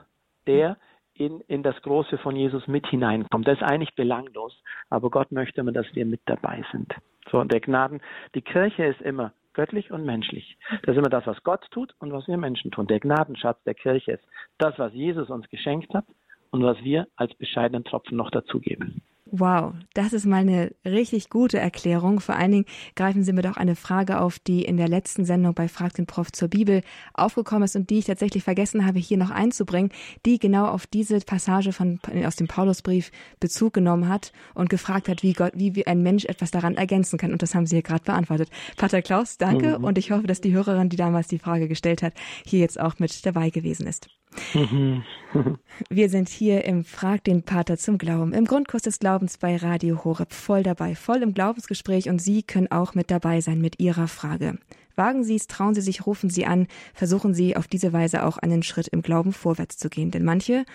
der in, in das Große von Jesus mit hineinkommt. Das ist eigentlich belanglos, aber Gott möchte immer, dass wir mit dabei sind. So, und der Gnaden, die Kirche ist immer göttlich und menschlich. Das ist immer das, was Gott tut und was wir Menschen tun. Der Gnadenschatz der Kirche ist das, was Jesus uns geschenkt hat und was wir als bescheidenen Tropfen noch dazugeben. Wow, das ist mal eine richtig gute Erklärung. Vor allen Dingen greifen Sie mir doch eine Frage auf, die in der letzten Sendung bei Frag den Prof zur Bibel aufgekommen ist und die ich tatsächlich vergessen habe, hier noch einzubringen, die genau auf diese Passage von, aus dem Paulusbrief Bezug genommen hat und gefragt hat, wie Gott, wie ein Mensch etwas daran ergänzen kann. Und das haben Sie hier gerade beantwortet. Pater Klaus, danke. Mhm. Und ich hoffe, dass die Hörerin, die damals die Frage gestellt hat, hier jetzt auch mit dabei gewesen ist. Wir sind hier im Frag den Pater zum Glauben, im Grundkurs des Glaubens bei Radio Horeb, voll dabei, voll im Glaubensgespräch und Sie können auch mit dabei sein mit Ihrer Frage. Wagen Sie es, trauen Sie sich, rufen Sie an, versuchen Sie auf diese Weise auch einen Schritt im Glauben vorwärts zu gehen. Denn manche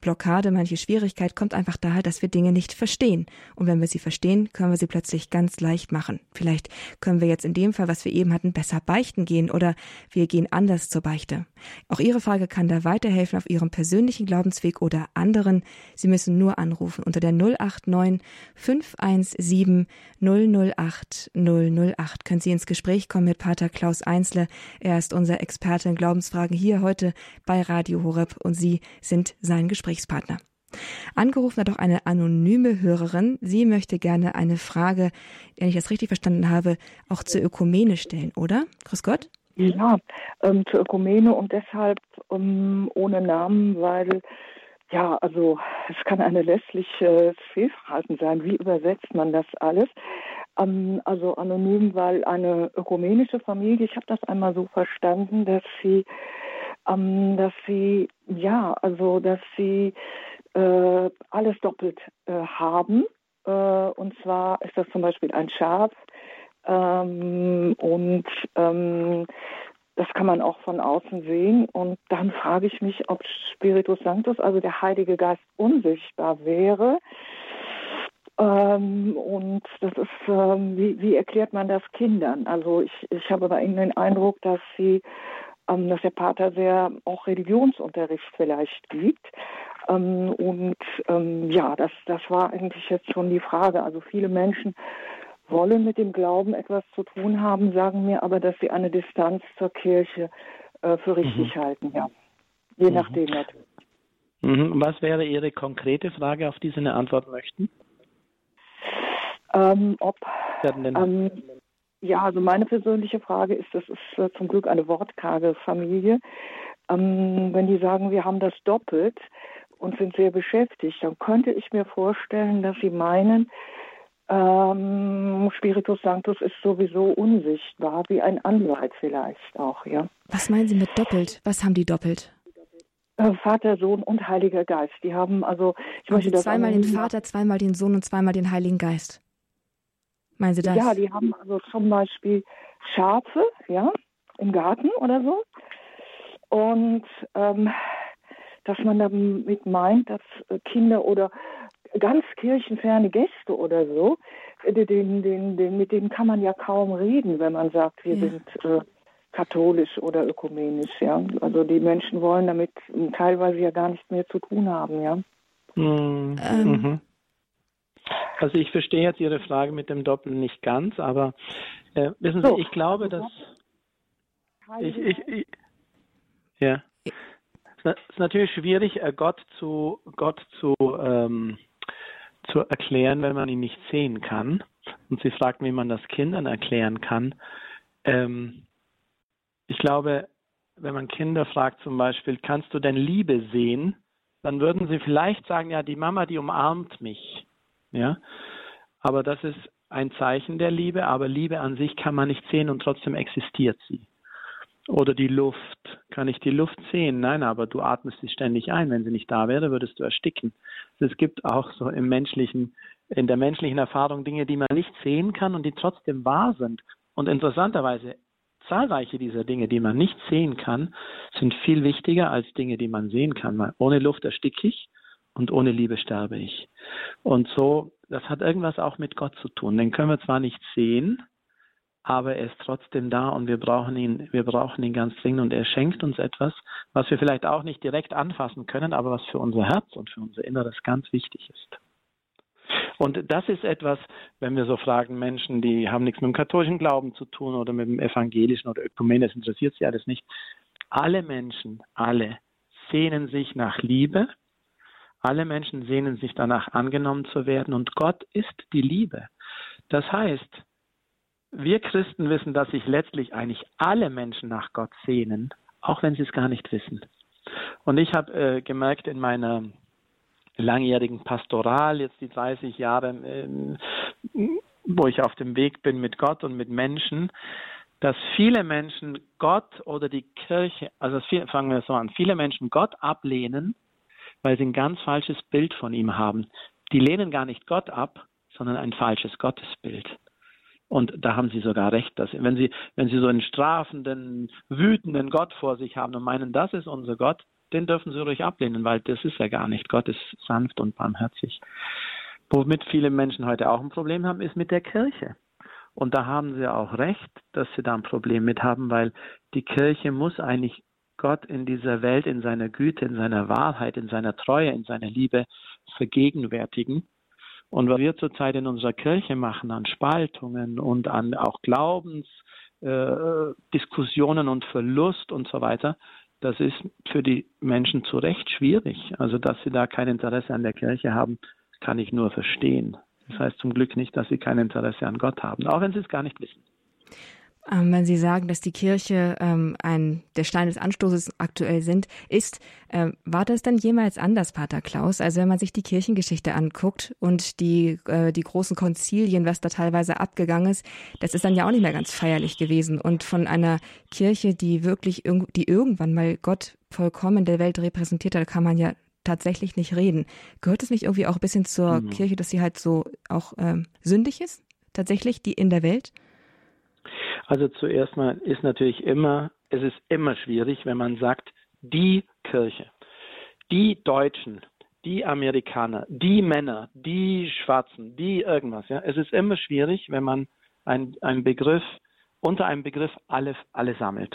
Blockade, manche Schwierigkeit kommt einfach daher, dass wir Dinge nicht verstehen. Und wenn wir sie verstehen, können wir sie plötzlich ganz leicht machen. Vielleicht können wir jetzt in dem Fall, was wir eben hatten, besser beichten gehen oder wir gehen anders zur Beichte. Auch Ihre Frage kann da weiterhelfen auf Ihrem persönlichen Glaubensweg oder anderen. Sie müssen nur anrufen unter der 089 517 008 008. Können Sie ins Gespräch kommen mit Pater Dr. Klaus Einzle. Er ist unser Experte in Glaubensfragen hier heute bei Radio Horeb und Sie sind sein Gesprächspartner. Angerufen hat auch eine anonyme Hörerin. Sie möchte gerne eine Frage, wenn ich das richtig verstanden habe, auch zur Ökumene stellen, oder? Grüß Gott. Ja, ähm, zur Ökumene und deshalb ähm, ohne Namen, weil ja, also es kann eine lässliche Fehlverhalten sein. Wie übersetzt man das alles? Ähm, also anonym, weil eine ökumenische Familie, ich habe das einmal so verstanden, dass sie, ähm, dass sie, ja, also dass sie äh, alles doppelt äh, haben. Äh, und zwar ist das zum Beispiel ein Schaf ähm, und ähm, das kann man auch von außen sehen. Und dann frage ich mich, ob Spiritus Sanctus, also der Heilige Geist, unsichtbar wäre. Ähm, und das ist, ähm, wie, wie, erklärt man das Kindern? Also ich, ich habe bei Ihnen den Eindruck, dass Sie, ähm, dass der Pater sehr auch Religionsunterricht vielleicht gibt. Ähm, und ähm, ja, das, das war eigentlich jetzt schon die Frage. Also viele Menschen wollen mit dem Glauben etwas zu tun haben, sagen mir aber, dass sie eine Distanz zur Kirche äh, für richtig mhm. halten, ja. Je mhm. nachdem natürlich. Mhm. Was wäre Ihre konkrete Frage, auf die Sie eine Antwort möchten? Ähm, ob, ähm, ja, also meine persönliche Frage ist, das ist äh, zum Glück eine wortkarge Familie. Ähm, wenn die sagen, wir haben das doppelt und sind sehr beschäftigt, dann könnte ich mir vorstellen, dass sie meinen, ähm, Spiritus Sanctus ist sowieso unsichtbar, wie ein Anwalt vielleicht auch, ja. Was meinen Sie mit doppelt? Was haben die doppelt? Äh, Vater, Sohn und Heiliger Geist. Die haben also, ich möchte das zweimal den Vater, zweimal den Sohn und zweimal den Heiligen Geist. Meinen Sie das? Ja, die haben also zum Beispiel Schafe, ja, im Garten oder so. Und ähm, dass man damit meint, dass Kinder oder ganz kirchenferne Gäste oder so, äh, den, den, den, mit denen kann man ja kaum reden, wenn man sagt, wir ja. sind äh, katholisch oder ökumenisch. Ja? Also die Menschen wollen damit teilweise ja gar nichts mehr zu tun haben. Ja. Mhm. Ähm, mhm. Also ich verstehe jetzt Ihre Frage mit dem Doppeln nicht ganz, aber äh, wissen Sie, ich glaube, dass ich, ich, ich ja. Es ist natürlich schwierig, äh, Gott zu Gott zu ähm, zu erklären, wenn man ihn nicht sehen kann. Und Sie fragten, wie man das Kindern erklären kann. Ähm, ich glaube, wenn man Kinder fragt zum Beispiel, kannst du denn Liebe sehen? Dann würden sie vielleicht sagen, ja, die Mama, die umarmt mich. Ja, aber das ist ein Zeichen der Liebe, aber Liebe an sich kann man nicht sehen und trotzdem existiert sie. Oder die Luft. Kann ich die Luft sehen? Nein, aber du atmest sie ständig ein. Wenn sie nicht da wäre, würdest du ersticken. Es gibt auch so im menschlichen, in der menschlichen Erfahrung Dinge, die man nicht sehen kann und die trotzdem wahr sind. Und interessanterweise, zahlreiche dieser Dinge, die man nicht sehen kann, sind viel wichtiger als Dinge, die man sehen kann. Weil ohne Luft ersticke ich und ohne Liebe sterbe ich. Und so, das hat irgendwas auch mit Gott zu tun. Den können wir zwar nicht sehen, aber er ist trotzdem da und wir brauchen ihn, wir brauchen ihn ganz dringend und er schenkt uns etwas, was wir vielleicht auch nicht direkt anfassen können, aber was für unser Herz und für unser Inneres ganz wichtig ist. Und das ist etwas, wenn wir so fragen, Menschen, die haben nichts mit dem katholischen Glauben zu tun oder mit dem evangelischen oder Ökumene, das interessiert sie alles nicht. Alle Menschen, alle sehnen sich nach Liebe. Alle Menschen sehnen sich danach, angenommen zu werden. Und Gott ist die Liebe. Das heißt, wir Christen wissen, dass sich letztlich eigentlich alle Menschen nach Gott sehnen, auch wenn sie es gar nicht wissen. Und ich habe äh, gemerkt in meiner langjährigen Pastoral, jetzt die 30 Jahre, äh, wo ich auf dem Weg bin mit Gott und mit Menschen, dass viele Menschen Gott oder die Kirche, also viel, fangen wir so an, viele Menschen Gott ablehnen, weil sie ein ganz falsches Bild von ihm haben. Die lehnen gar nicht Gott ab, sondern ein falsches Gottesbild. Und da haben Sie sogar recht, dass wenn Sie, wenn Sie so einen strafenden, wütenden Gott vor sich haben und meinen, das ist unser Gott, den dürfen Sie ruhig ablehnen, weil das ist er gar nicht. Gott ist sanft und barmherzig. Womit viele Menschen heute auch ein Problem haben, ist mit der Kirche. Und da haben Sie auch recht, dass Sie da ein Problem mit haben, weil die Kirche muss eigentlich Gott in dieser Welt, in seiner Güte, in seiner Wahrheit, in seiner Treue, in seiner Liebe vergegenwärtigen. Und was wir zurzeit in unserer Kirche machen an Spaltungen und an auch Glaubensdiskussionen äh, und Verlust und so weiter, das ist für die Menschen zu Recht schwierig. Also, dass sie da kein Interesse an der Kirche haben, kann ich nur verstehen. Das heißt zum Glück nicht, dass sie kein Interesse an Gott haben, auch wenn sie es gar nicht wissen. Ähm, wenn Sie sagen, dass die Kirche ähm, ein, der Stein des Anstoßes aktuell sind, ist, äh, war das dann jemals anders, Pater Klaus? Also wenn man sich die Kirchengeschichte anguckt und die, äh, die großen Konzilien, was da teilweise abgegangen ist, das ist dann ja auch nicht mehr ganz feierlich gewesen. Und von einer Kirche, die wirklich, irg die irgendwann mal Gott vollkommen der Welt repräsentiert hat, kann man ja tatsächlich nicht reden. Gehört es nicht irgendwie auch ein bisschen zur mhm. Kirche, dass sie halt so auch ähm, sündig ist? Tatsächlich, die in der Welt? Also zuerst mal ist natürlich immer, es ist immer schwierig, wenn man sagt, die Kirche, die Deutschen, die Amerikaner, die Männer, die Schwarzen, die irgendwas. Ja, es ist immer schwierig, wenn man einen Begriff unter einem Begriff alle, alle sammelt.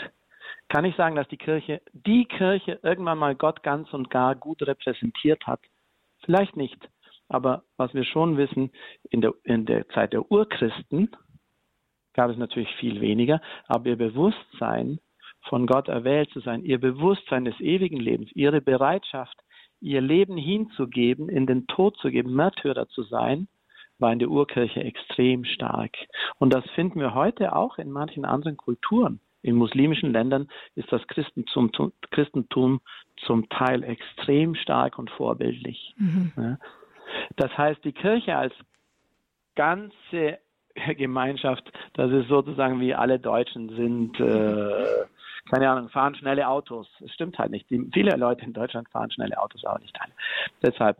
Kann ich sagen, dass die Kirche, die Kirche irgendwann mal Gott ganz und gar gut repräsentiert hat? Vielleicht nicht. Aber was wir schon wissen, in der, in der Zeit der Urchristen, gab es natürlich viel weniger, aber ihr Bewusstsein, von Gott erwählt zu sein, ihr Bewusstsein des ewigen Lebens, ihre Bereitschaft, ihr Leben hinzugeben, in den Tod zu geben, Märtyrer zu sein, war in der Urkirche extrem stark. Und das finden wir heute auch in manchen anderen Kulturen. In muslimischen Ländern ist das Christentum, Christentum zum Teil extrem stark und vorbildlich. Mhm. Das heißt, die Kirche als ganze Gemeinschaft, das ist sozusagen wie alle Deutschen sind, äh, keine Ahnung, fahren schnelle Autos. Das stimmt halt nicht. Die, viele Leute in Deutschland fahren schnelle Autos, aber nicht alle. Deshalb.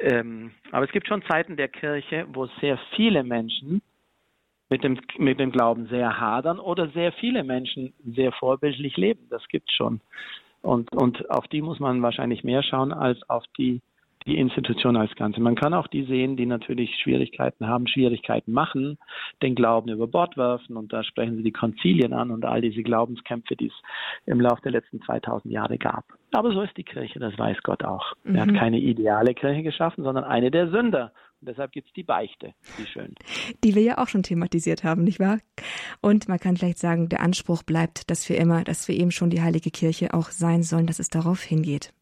Ähm, aber es gibt schon Zeiten der Kirche, wo sehr viele Menschen mit dem, mit dem Glauben sehr hadern oder sehr viele Menschen sehr vorbildlich leben. Das gibt es schon. Und, und auf die muss man wahrscheinlich mehr schauen als auf die, die Institution als Ganze. Man kann auch die sehen, die natürlich Schwierigkeiten haben, Schwierigkeiten machen, den Glauben über Bord werfen und da sprechen sie die Konzilien an und all diese Glaubenskämpfe, die es im Laufe der letzten 2000 Jahre gab. Aber so ist die Kirche, das weiß Gott auch. Mhm. Er hat mhm. keine ideale Kirche geschaffen, sondern eine der Sünder. Und deshalb gibt es die Beichte, wie schön. Die wir ja auch schon thematisiert haben, nicht wahr? Und man kann vielleicht sagen, der Anspruch bleibt, dass wir immer, dass wir eben schon die heilige Kirche auch sein sollen, dass es darauf hingeht.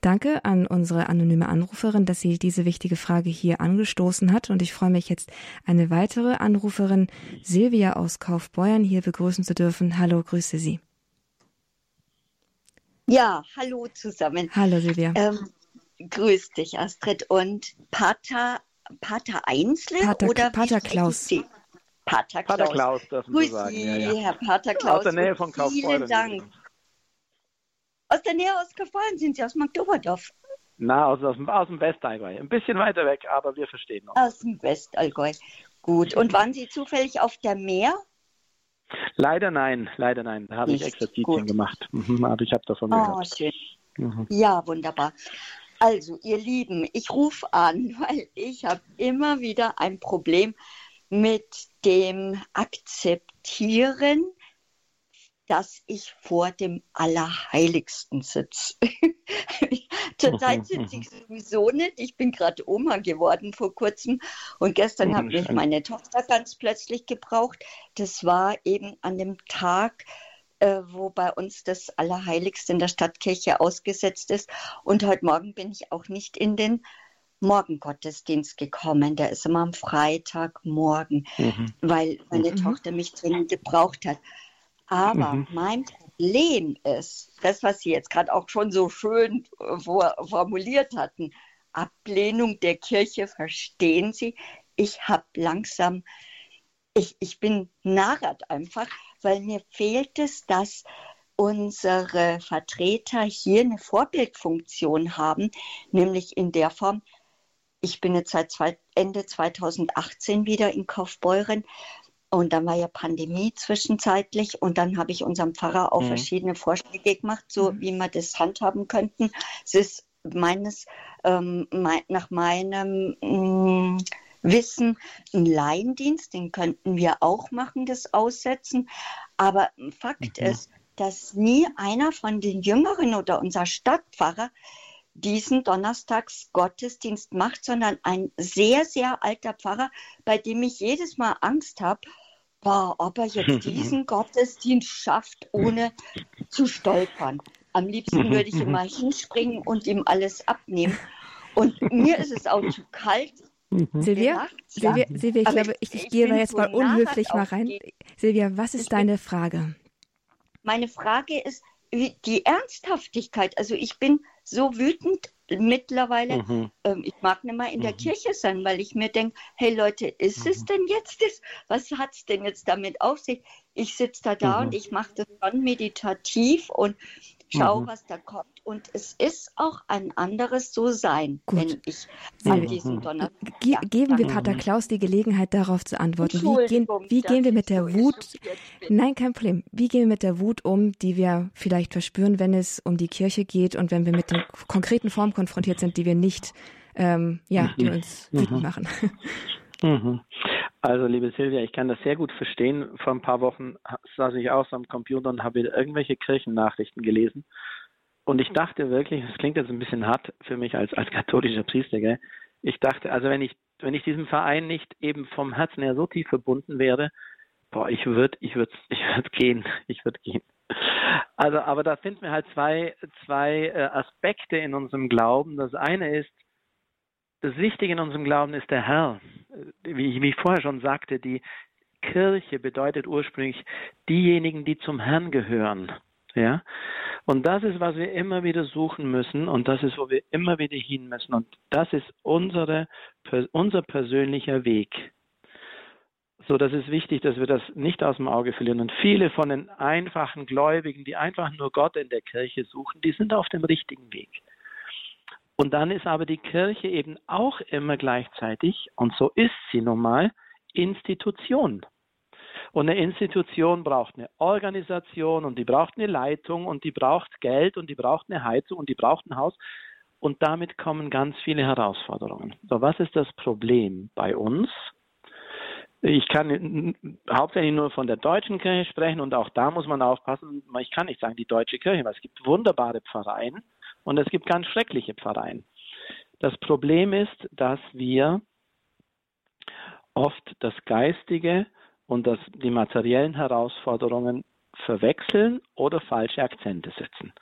Danke an unsere anonyme Anruferin, dass sie diese wichtige Frage hier angestoßen hat. Und ich freue mich jetzt, eine weitere Anruferin, Silvia aus Kaufbeuern, hier begrüßen zu dürfen. Hallo, grüße Sie. Ja, hallo zusammen. Hallo, Silvia. Ähm, grüß dich, Astrid. Und Pater, Pater Einzle Pater, oder Pater Klaus? Pater Klaus. Pater Klaus dürfen Grüß Sie sagen. Ja, ja. Herr Pater Klaus. Aus der Nähe von Kaufbeuren. Vielen Dank. Aus der Nähe aus Kaufbeuren sind Sie, aus Magdoberdorf. Na, aus, aus, aus dem Westallgäu. Ein bisschen weiter weg, aber wir verstehen uns. Aus dem Westallgäu. Gut. Und waren Sie zufällig auf der Meer? Leider nein, leider nein. Da habe ich Exerzitien gemacht. Mhm, aber ich habe davon oh, gehört. Schön. Mhm. Ja, wunderbar. Also, ihr Lieben, ich rufe an, weil ich habe immer wieder ein Problem mit dem Akzeptieren dass ich vor dem Allerheiligsten sitze. Zurzeit sitze ich sowieso nicht. Ich bin gerade Oma geworden vor kurzem und gestern hat mich meine Tochter ganz plötzlich gebraucht. Das war eben an dem Tag, äh, wo bei uns das Allerheiligste in der Stadtkirche ausgesetzt ist. Und heute Morgen bin ich auch nicht in den Morgengottesdienst gekommen. Der ist immer am Freitagmorgen, mhm. weil meine mhm. Tochter mich dringend gebraucht hat. Aber mhm. mein Problem ist, das, was Sie jetzt gerade auch schon so schön vor, formuliert hatten, Ablehnung der Kirche, verstehen Sie? Ich habe langsam, ich, ich bin narrat einfach, weil mir fehlt es, dass unsere Vertreter hier eine Vorbildfunktion haben, nämlich in der Form, ich bin jetzt seit Ende 2018 wieder in Kaufbeuren, und dann war ja Pandemie zwischenzeitlich und dann habe ich unserem Pfarrer auch mhm. verschiedene Vorschläge gemacht, so mhm. wie wir das handhaben könnten. Es ist meines, ähm, mein, nach meinem mm, Wissen ein Laiendienst, den könnten wir auch machen, das Aussetzen. Aber Fakt mhm. ist, dass nie einer von den Jüngeren oder unser Stadtpfarrer diesen Donnerstags Gottesdienst macht, sondern ein sehr, sehr alter Pfarrer, bei dem ich jedes Mal Angst habe, ob er jetzt diesen Gottesdienst schafft, ohne zu stolpern. Am liebsten würde ich immer hinspringen und ihm alles abnehmen. Und mir ist es auch zu kalt. Silvia, Silvia, Silvia, ich glaube, ich, ich gehe da jetzt mal unhöflich mal rein. Silvia, was ist deine Frage? Meine Frage ist die Ernsthaftigkeit. Also ich bin so wütend mittlerweile. Mhm. Ähm, ich mag nicht mal in der mhm. Kirche sein, weil ich mir denke, hey Leute, ist mhm. es denn jetzt das? Was hat es denn jetzt damit auf sich? Ich sitze da da und mhm. ich mache das schon meditativ und schau, mhm. was da kommt. Und es ist auch ein anderes So-Sein, wenn ich an diesem Donnerstag. Ge geben wir Pater Klaus die Gelegenheit, darauf zu antworten. Wie gehen, wie gehen wir mit der Wut? Nein, kein Problem. Wie gehen wir mit der Wut um, die wir vielleicht verspüren, wenn es um die Kirche geht und wenn wir mit den konkreten Formen konfrontiert sind, die wir nicht, ähm, ja, die mhm. uns wütend mhm. machen? Also, liebe Silvia, ich kann das sehr gut verstehen. Vor ein paar Wochen saß ich auch so am Computer und habe irgendwelche Kirchennachrichten gelesen. Und ich dachte wirklich, das klingt jetzt ein bisschen hart für mich als, als katholischer Priester, gell? Ich dachte, also wenn ich, wenn ich diesem Verein nicht eben vom Herzen her so tief verbunden wäre, boah, ich würde, ich würde, ich würde gehen, ich würde gehen. Also, aber da finden wir halt zwei, zwei äh, Aspekte in unserem Glauben. Das eine ist, das Wichtige in unserem Glauben ist der Herr. Wie, ich vorher schon sagte, die Kirche bedeutet ursprünglich diejenigen, die zum Herrn gehören. Ja? Und das ist, was wir immer wieder suchen müssen und das ist, wo wir immer wieder hin müssen. Und das ist unsere, unser persönlicher Weg. So, das ist wichtig, dass wir das nicht aus dem Auge verlieren. Und viele von den einfachen Gläubigen, die einfach nur Gott in der Kirche suchen, die sind auf dem richtigen Weg. Und dann ist aber die Kirche eben auch immer gleichzeitig, und so ist sie nun mal, Institution. Und eine Institution braucht eine Organisation und die braucht eine Leitung und die braucht Geld und die braucht eine Heizung und die braucht ein Haus. und damit kommen ganz viele Herausforderungen. So, was ist das Problem bei uns? Ich kann hauptsächlich nur von der deutschen Kirche sprechen und auch da muss man aufpassen. Ich kann nicht sagen die deutsche Kirche, weil es gibt wunderbare Pfarreien und es gibt ganz schreckliche Pfarreien. Das Problem ist, dass wir oft das Geistige und das, die materiellen Herausforderungen verwechseln oder falsche Akzente setzen.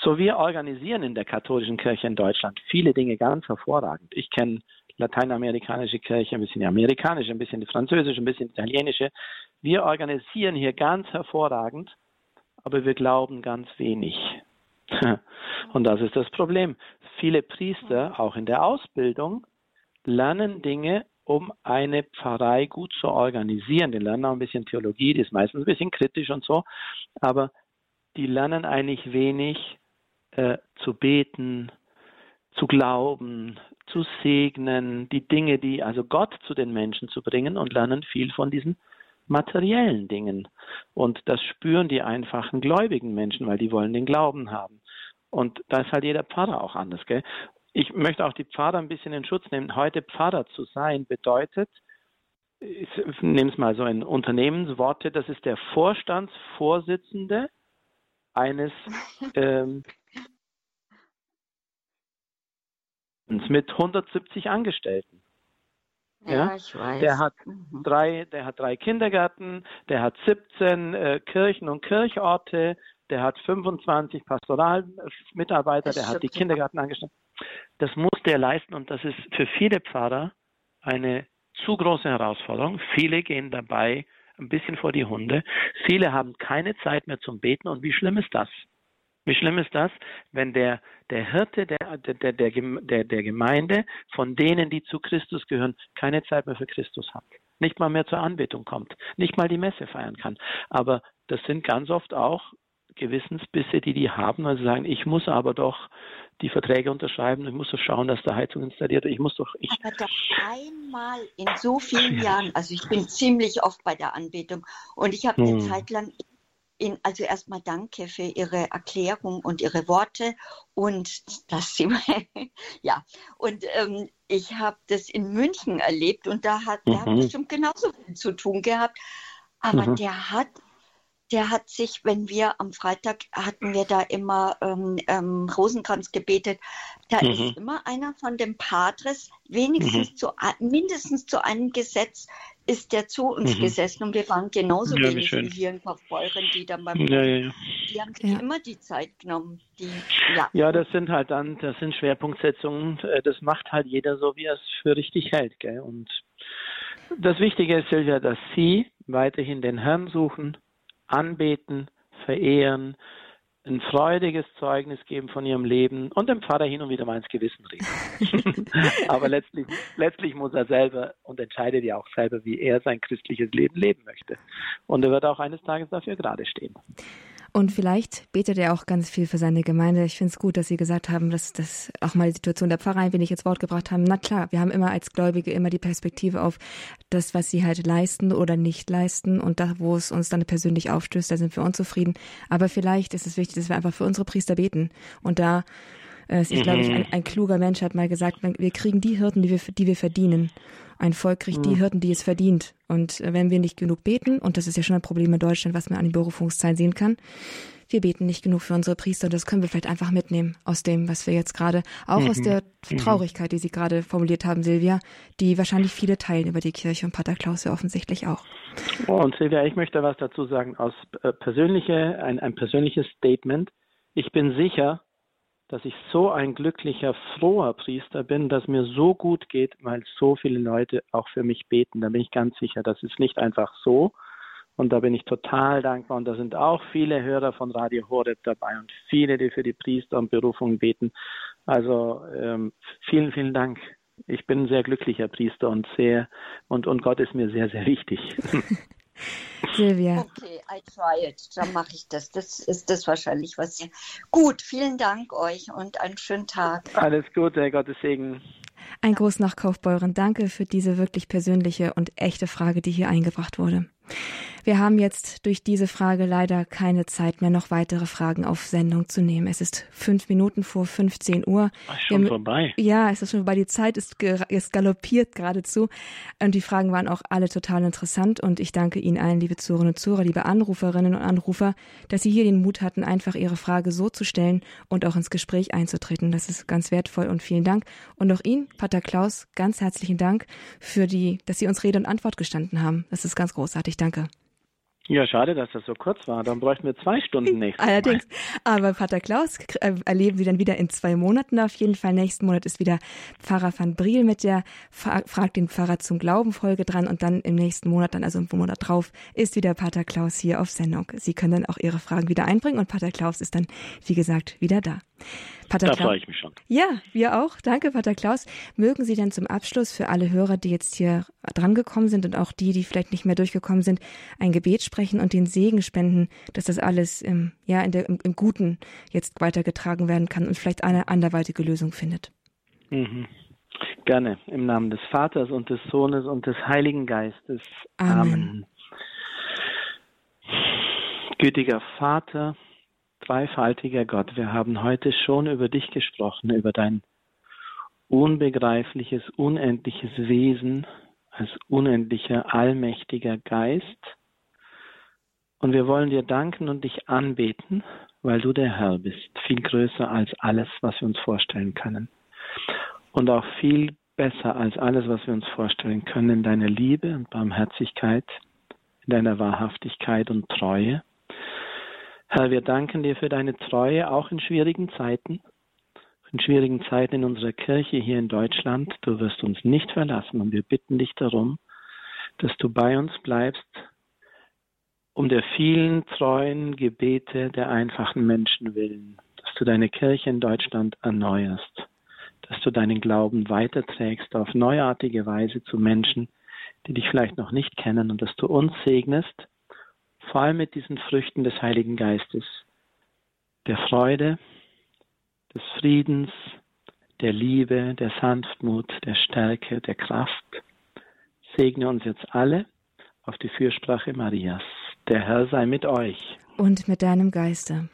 So wir organisieren in der katholischen Kirche in Deutschland viele Dinge ganz hervorragend. Ich kenne lateinamerikanische Kirche, ein bisschen die amerikanische, ein bisschen die französische, ein bisschen die italienische. Wir organisieren hier ganz hervorragend, aber wir glauben ganz wenig. Und das ist das Problem. Viele Priester, auch in der Ausbildung, lernen Dinge, um eine Pfarrei gut zu organisieren. Die lernen auch ein bisschen Theologie, die ist meistens ein bisschen kritisch und so, aber die lernen eigentlich wenig äh, zu beten, zu glauben, zu segnen, die Dinge, die also Gott zu den Menschen zu bringen und lernen viel von diesen materiellen Dingen. Und das spüren die einfachen gläubigen Menschen, weil die wollen den Glauben haben. Und da ist halt jeder Pfarrer auch anders. Gell? Ich möchte auch die Pfarrer ein bisschen in Schutz nehmen. Heute Pfarrer zu sein bedeutet, ich nehme es mal so in Unternehmensworte, das ist der Vorstandsvorsitzende eines ähm, mit 170 Angestellten. Ja, ich weiß. Der hat mhm. drei, der hat drei Kindergärten, der hat 17 äh, Kirchen und Kirchorte, der hat 25 Pastoralmitarbeiter, der hat die Kindergärten angestellt. Das muss der leisten und das ist für viele Pfarrer eine zu große Herausforderung. Viele gehen dabei ein bisschen vor die Hunde. Viele haben keine Zeit mehr zum Beten und wie schlimm ist das? Wie schlimm ist das, wenn der, der Hirte der, der, der, der, der Gemeinde von denen, die zu Christus gehören, keine Zeit mehr für Christus hat? Nicht mal mehr zur Anbetung kommt, nicht mal die Messe feiern kann. Aber das sind ganz oft auch Gewissensbisse, die die haben, also sagen, ich muss aber doch die Verträge unterschreiben, ich muss doch schauen, dass da Heizung installiert wird, ich muss doch... Ich aber doch einmal in so vielen Jahren, also ich bin ziemlich oft bei der Anbetung und ich habe eine hm. Zeit lang in, also erstmal danke für Ihre Erklärung und Ihre Worte und dass Sie, ja, und ähm, ich habe das in München erlebt und da hat, mhm. der hat mhm. bestimmt genauso viel zu tun gehabt, aber mhm. der hat der hat sich, wenn wir am Freitag hatten wir da immer ähm, ähm, Rosenkranz gebetet, da mhm. ist immer einer von den Patres, wenigstens mhm. zu, mindestens zu einem Gesetz ist der zu uns mhm. gesessen und wir waren genauso ja, wenig wie hier in Kaufbeuren, die dann beim ja, ja, die haben sich immer die Zeit genommen. Die, ja. ja, das sind halt dann, das sind Schwerpunktsetzungen, äh, das macht halt jeder so, wie er es für richtig hält. Gell? Und das Wichtige ist, Silvia, dass Sie weiterhin den Herrn suchen, anbeten, verehren, ein freudiges Zeugnis geben von ihrem Leben und dem Pfarrer hin und wieder mal ins Gewissen reden. Aber letztlich, letztlich muss er selber und entscheidet ja auch selber, wie er sein christliches Leben leben möchte. Und er wird auch eines Tages dafür gerade stehen. Und vielleicht betet er auch ganz viel für seine Gemeinde. Ich finde es gut, dass Sie gesagt haben, dass das auch mal die Situation der Pfarrer ein wenig ins Wort gebracht haben. Na klar, wir haben immer als Gläubige immer die Perspektive auf das, was sie halt leisten oder nicht leisten. Und da, wo es uns dann persönlich aufstößt, da sind wir unzufrieden. Aber vielleicht ist es wichtig, dass wir einfach für unsere Priester beten. Und da äh, ist, mhm. glaube ich, ein, ein, kluger Mensch hat mal gesagt, wir kriegen die Hirten, die wir, die wir verdienen. Ein Volk kriegt die mhm. Hirten, die es verdient. Und äh, wenn wir nicht genug beten, und das ist ja schon ein Problem in Deutschland, was man an den Berufungszahlen sehen kann, wir beten nicht genug für unsere Priester und das können wir vielleicht einfach mitnehmen aus dem, was wir jetzt gerade, auch mhm. aus der mhm. Traurigkeit, die Sie gerade formuliert haben, Silvia, die wahrscheinlich viele teilen über die Kirche und Pater Klaus ja offensichtlich auch. Oh, und Silvia, ich möchte was dazu sagen, aus äh, persönliche, ein, ein persönliches Statement. Ich bin sicher, dass ich so ein glücklicher, froher Priester bin, dass mir so gut geht, weil so viele Leute auch für mich beten. Da bin ich ganz sicher, das ist nicht einfach so. Und da bin ich total dankbar. Und da sind auch viele Hörer von Radio Horeb dabei und viele, die für die Priester und Berufungen beten. Also ähm, vielen, vielen Dank. Ich bin ein sehr glücklicher Priester und sehr und, und Gott ist mir sehr, sehr wichtig. Silvia. Okay, I try it. Dann mache ich das. Das ist das wahrscheinlich, was ihr. Gut, vielen Dank euch und einen schönen Tag. Alles Gute, Gottes Segen. Ein Gruß nach Kaufbeuren. Danke für diese wirklich persönliche und echte Frage, die hier eingebracht wurde. Wir haben jetzt durch diese Frage leider keine Zeit mehr, noch weitere Fragen auf Sendung zu nehmen. Es ist fünf Minuten vor 15 Uhr. Ach, schon Wir- vorbei. Ja, es ist schon vorbei. Die Zeit ist, ist galoppiert geradezu. Und die Fragen waren auch alle total interessant. Und ich danke Ihnen allen, liebe Zuhörerinnen und Zuhörer, liebe Anruferinnen und Anrufer, dass Sie hier den Mut hatten, einfach Ihre Frage so zu stellen und auch ins Gespräch einzutreten. Das ist ganz wertvoll und vielen Dank. Und auch Ihnen, Pater Klaus, ganz herzlichen Dank für die, dass Sie uns Rede und Antwort gestanden haben. Das ist ganz großartig. Danke. Ja, schade, dass das so kurz war. Dann bräuchten wir zwei Stunden nächstes Allerdings. Aber Pater Klaus äh, erleben Sie dann wieder in zwei Monaten auf jeden Fall. Nächsten Monat ist wieder Pfarrer van Briel mit der Fra- Frag den Pfarrer zum Glauben Folge dran und dann im nächsten Monat, dann also im Monat drauf, ist wieder Pater Klaus hier auf Sendung. Sie können dann auch Ihre Fragen wieder einbringen und Pater Klaus ist dann, wie gesagt, wieder da. Pater Da freue ich mich schon. ja, wir auch. Danke, Pater Klaus. Mögen Sie dann zum Abschluss für alle Hörer, die jetzt hier drangekommen sind und auch die, die vielleicht nicht mehr durchgekommen sind, ein Gebet sprechen und den Segen spenden, dass das alles im, ja, in der, im, im Guten jetzt weitergetragen werden kann und vielleicht eine anderweitige Lösung findet. Mhm. Gerne. Im Namen des Vaters und des Sohnes und des Heiligen Geistes. Amen. Amen. Gütiger Vater, dreifaltiger Gott, wir haben heute schon über dich gesprochen, über dein unbegreifliches, unendliches Wesen als unendlicher, allmächtiger Geist. Und wir wollen dir danken und dich anbeten, weil du der Herr bist, viel größer als alles, was wir uns vorstellen können. Und auch viel besser als alles, was wir uns vorstellen können, in deiner Liebe und Barmherzigkeit, in deiner Wahrhaftigkeit und Treue. Herr, wir danken dir für deine Treue, auch in schwierigen Zeiten, in schwierigen Zeiten in unserer Kirche hier in Deutschland. Du wirst uns nicht verlassen und wir bitten dich darum, dass du bei uns bleibst, um der vielen treuen Gebete der einfachen Menschen willen, dass du deine Kirche in Deutschland erneuerst, dass du deinen Glauben weiterträgst auf neuartige Weise zu Menschen, die dich vielleicht noch nicht kennen und dass du uns segnest, vor allem mit diesen Früchten des Heiligen Geistes, der Freude, des Friedens, der Liebe, der Sanftmut, der Stärke, der Kraft. Segne uns jetzt alle auf die Fürsprache Marias. Der Herr sei mit euch. Und mit deinem Geiste.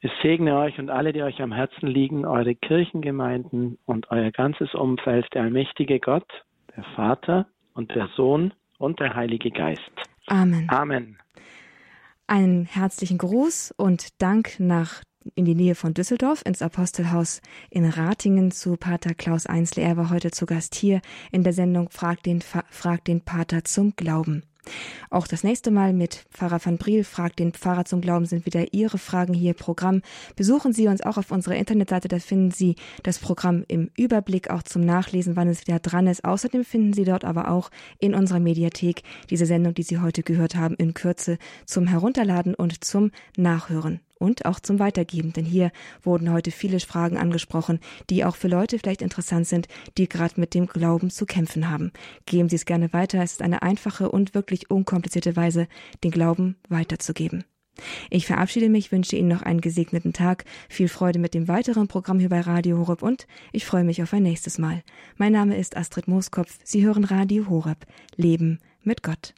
Es segne euch und alle, die euch am Herzen liegen, eure Kirchengemeinden und euer ganzes Umfeld, der allmächtige Gott, der Vater und der Sohn und der Heilige Geist. Amen. Amen. Einen herzlichen Gruß und Dank nach in die Nähe von Düsseldorf ins Apostelhaus in Ratingen zu Pater Klaus Einzle. Er war heute zu Gast hier in der Sendung Frag den, Fa- Frag den Pater zum Glauben. Auch das nächste Mal mit Pfarrer van Briel, Fragt den Pfarrer zum Glauben, sind wieder Ihre Fragen hier Programm. Besuchen Sie uns auch auf unserer Internetseite, da finden Sie das Programm im Überblick, auch zum Nachlesen, wann es wieder dran ist. Außerdem finden Sie dort aber auch in unserer Mediathek diese Sendung, die Sie heute gehört haben, in Kürze zum Herunterladen und zum Nachhören und auch zum Weitergeben. Denn hier wurden heute viele Fragen angesprochen, die auch für Leute vielleicht interessant sind, die gerade mit dem Glauben zu kämpfen haben. Geben Sie es gerne weiter. Es ist eine einfache und wirklich unkomplizierte Weise, den Glauben weiterzugeben. Ich verabschiede mich, wünsche Ihnen noch einen gesegneten Tag, viel Freude mit dem weiteren Programm hier bei Radio Horeb und ich freue mich auf ein nächstes Mal. Mein Name ist Astrid Mooskopf. Sie hören Radio Horeb. Leben mit Gott.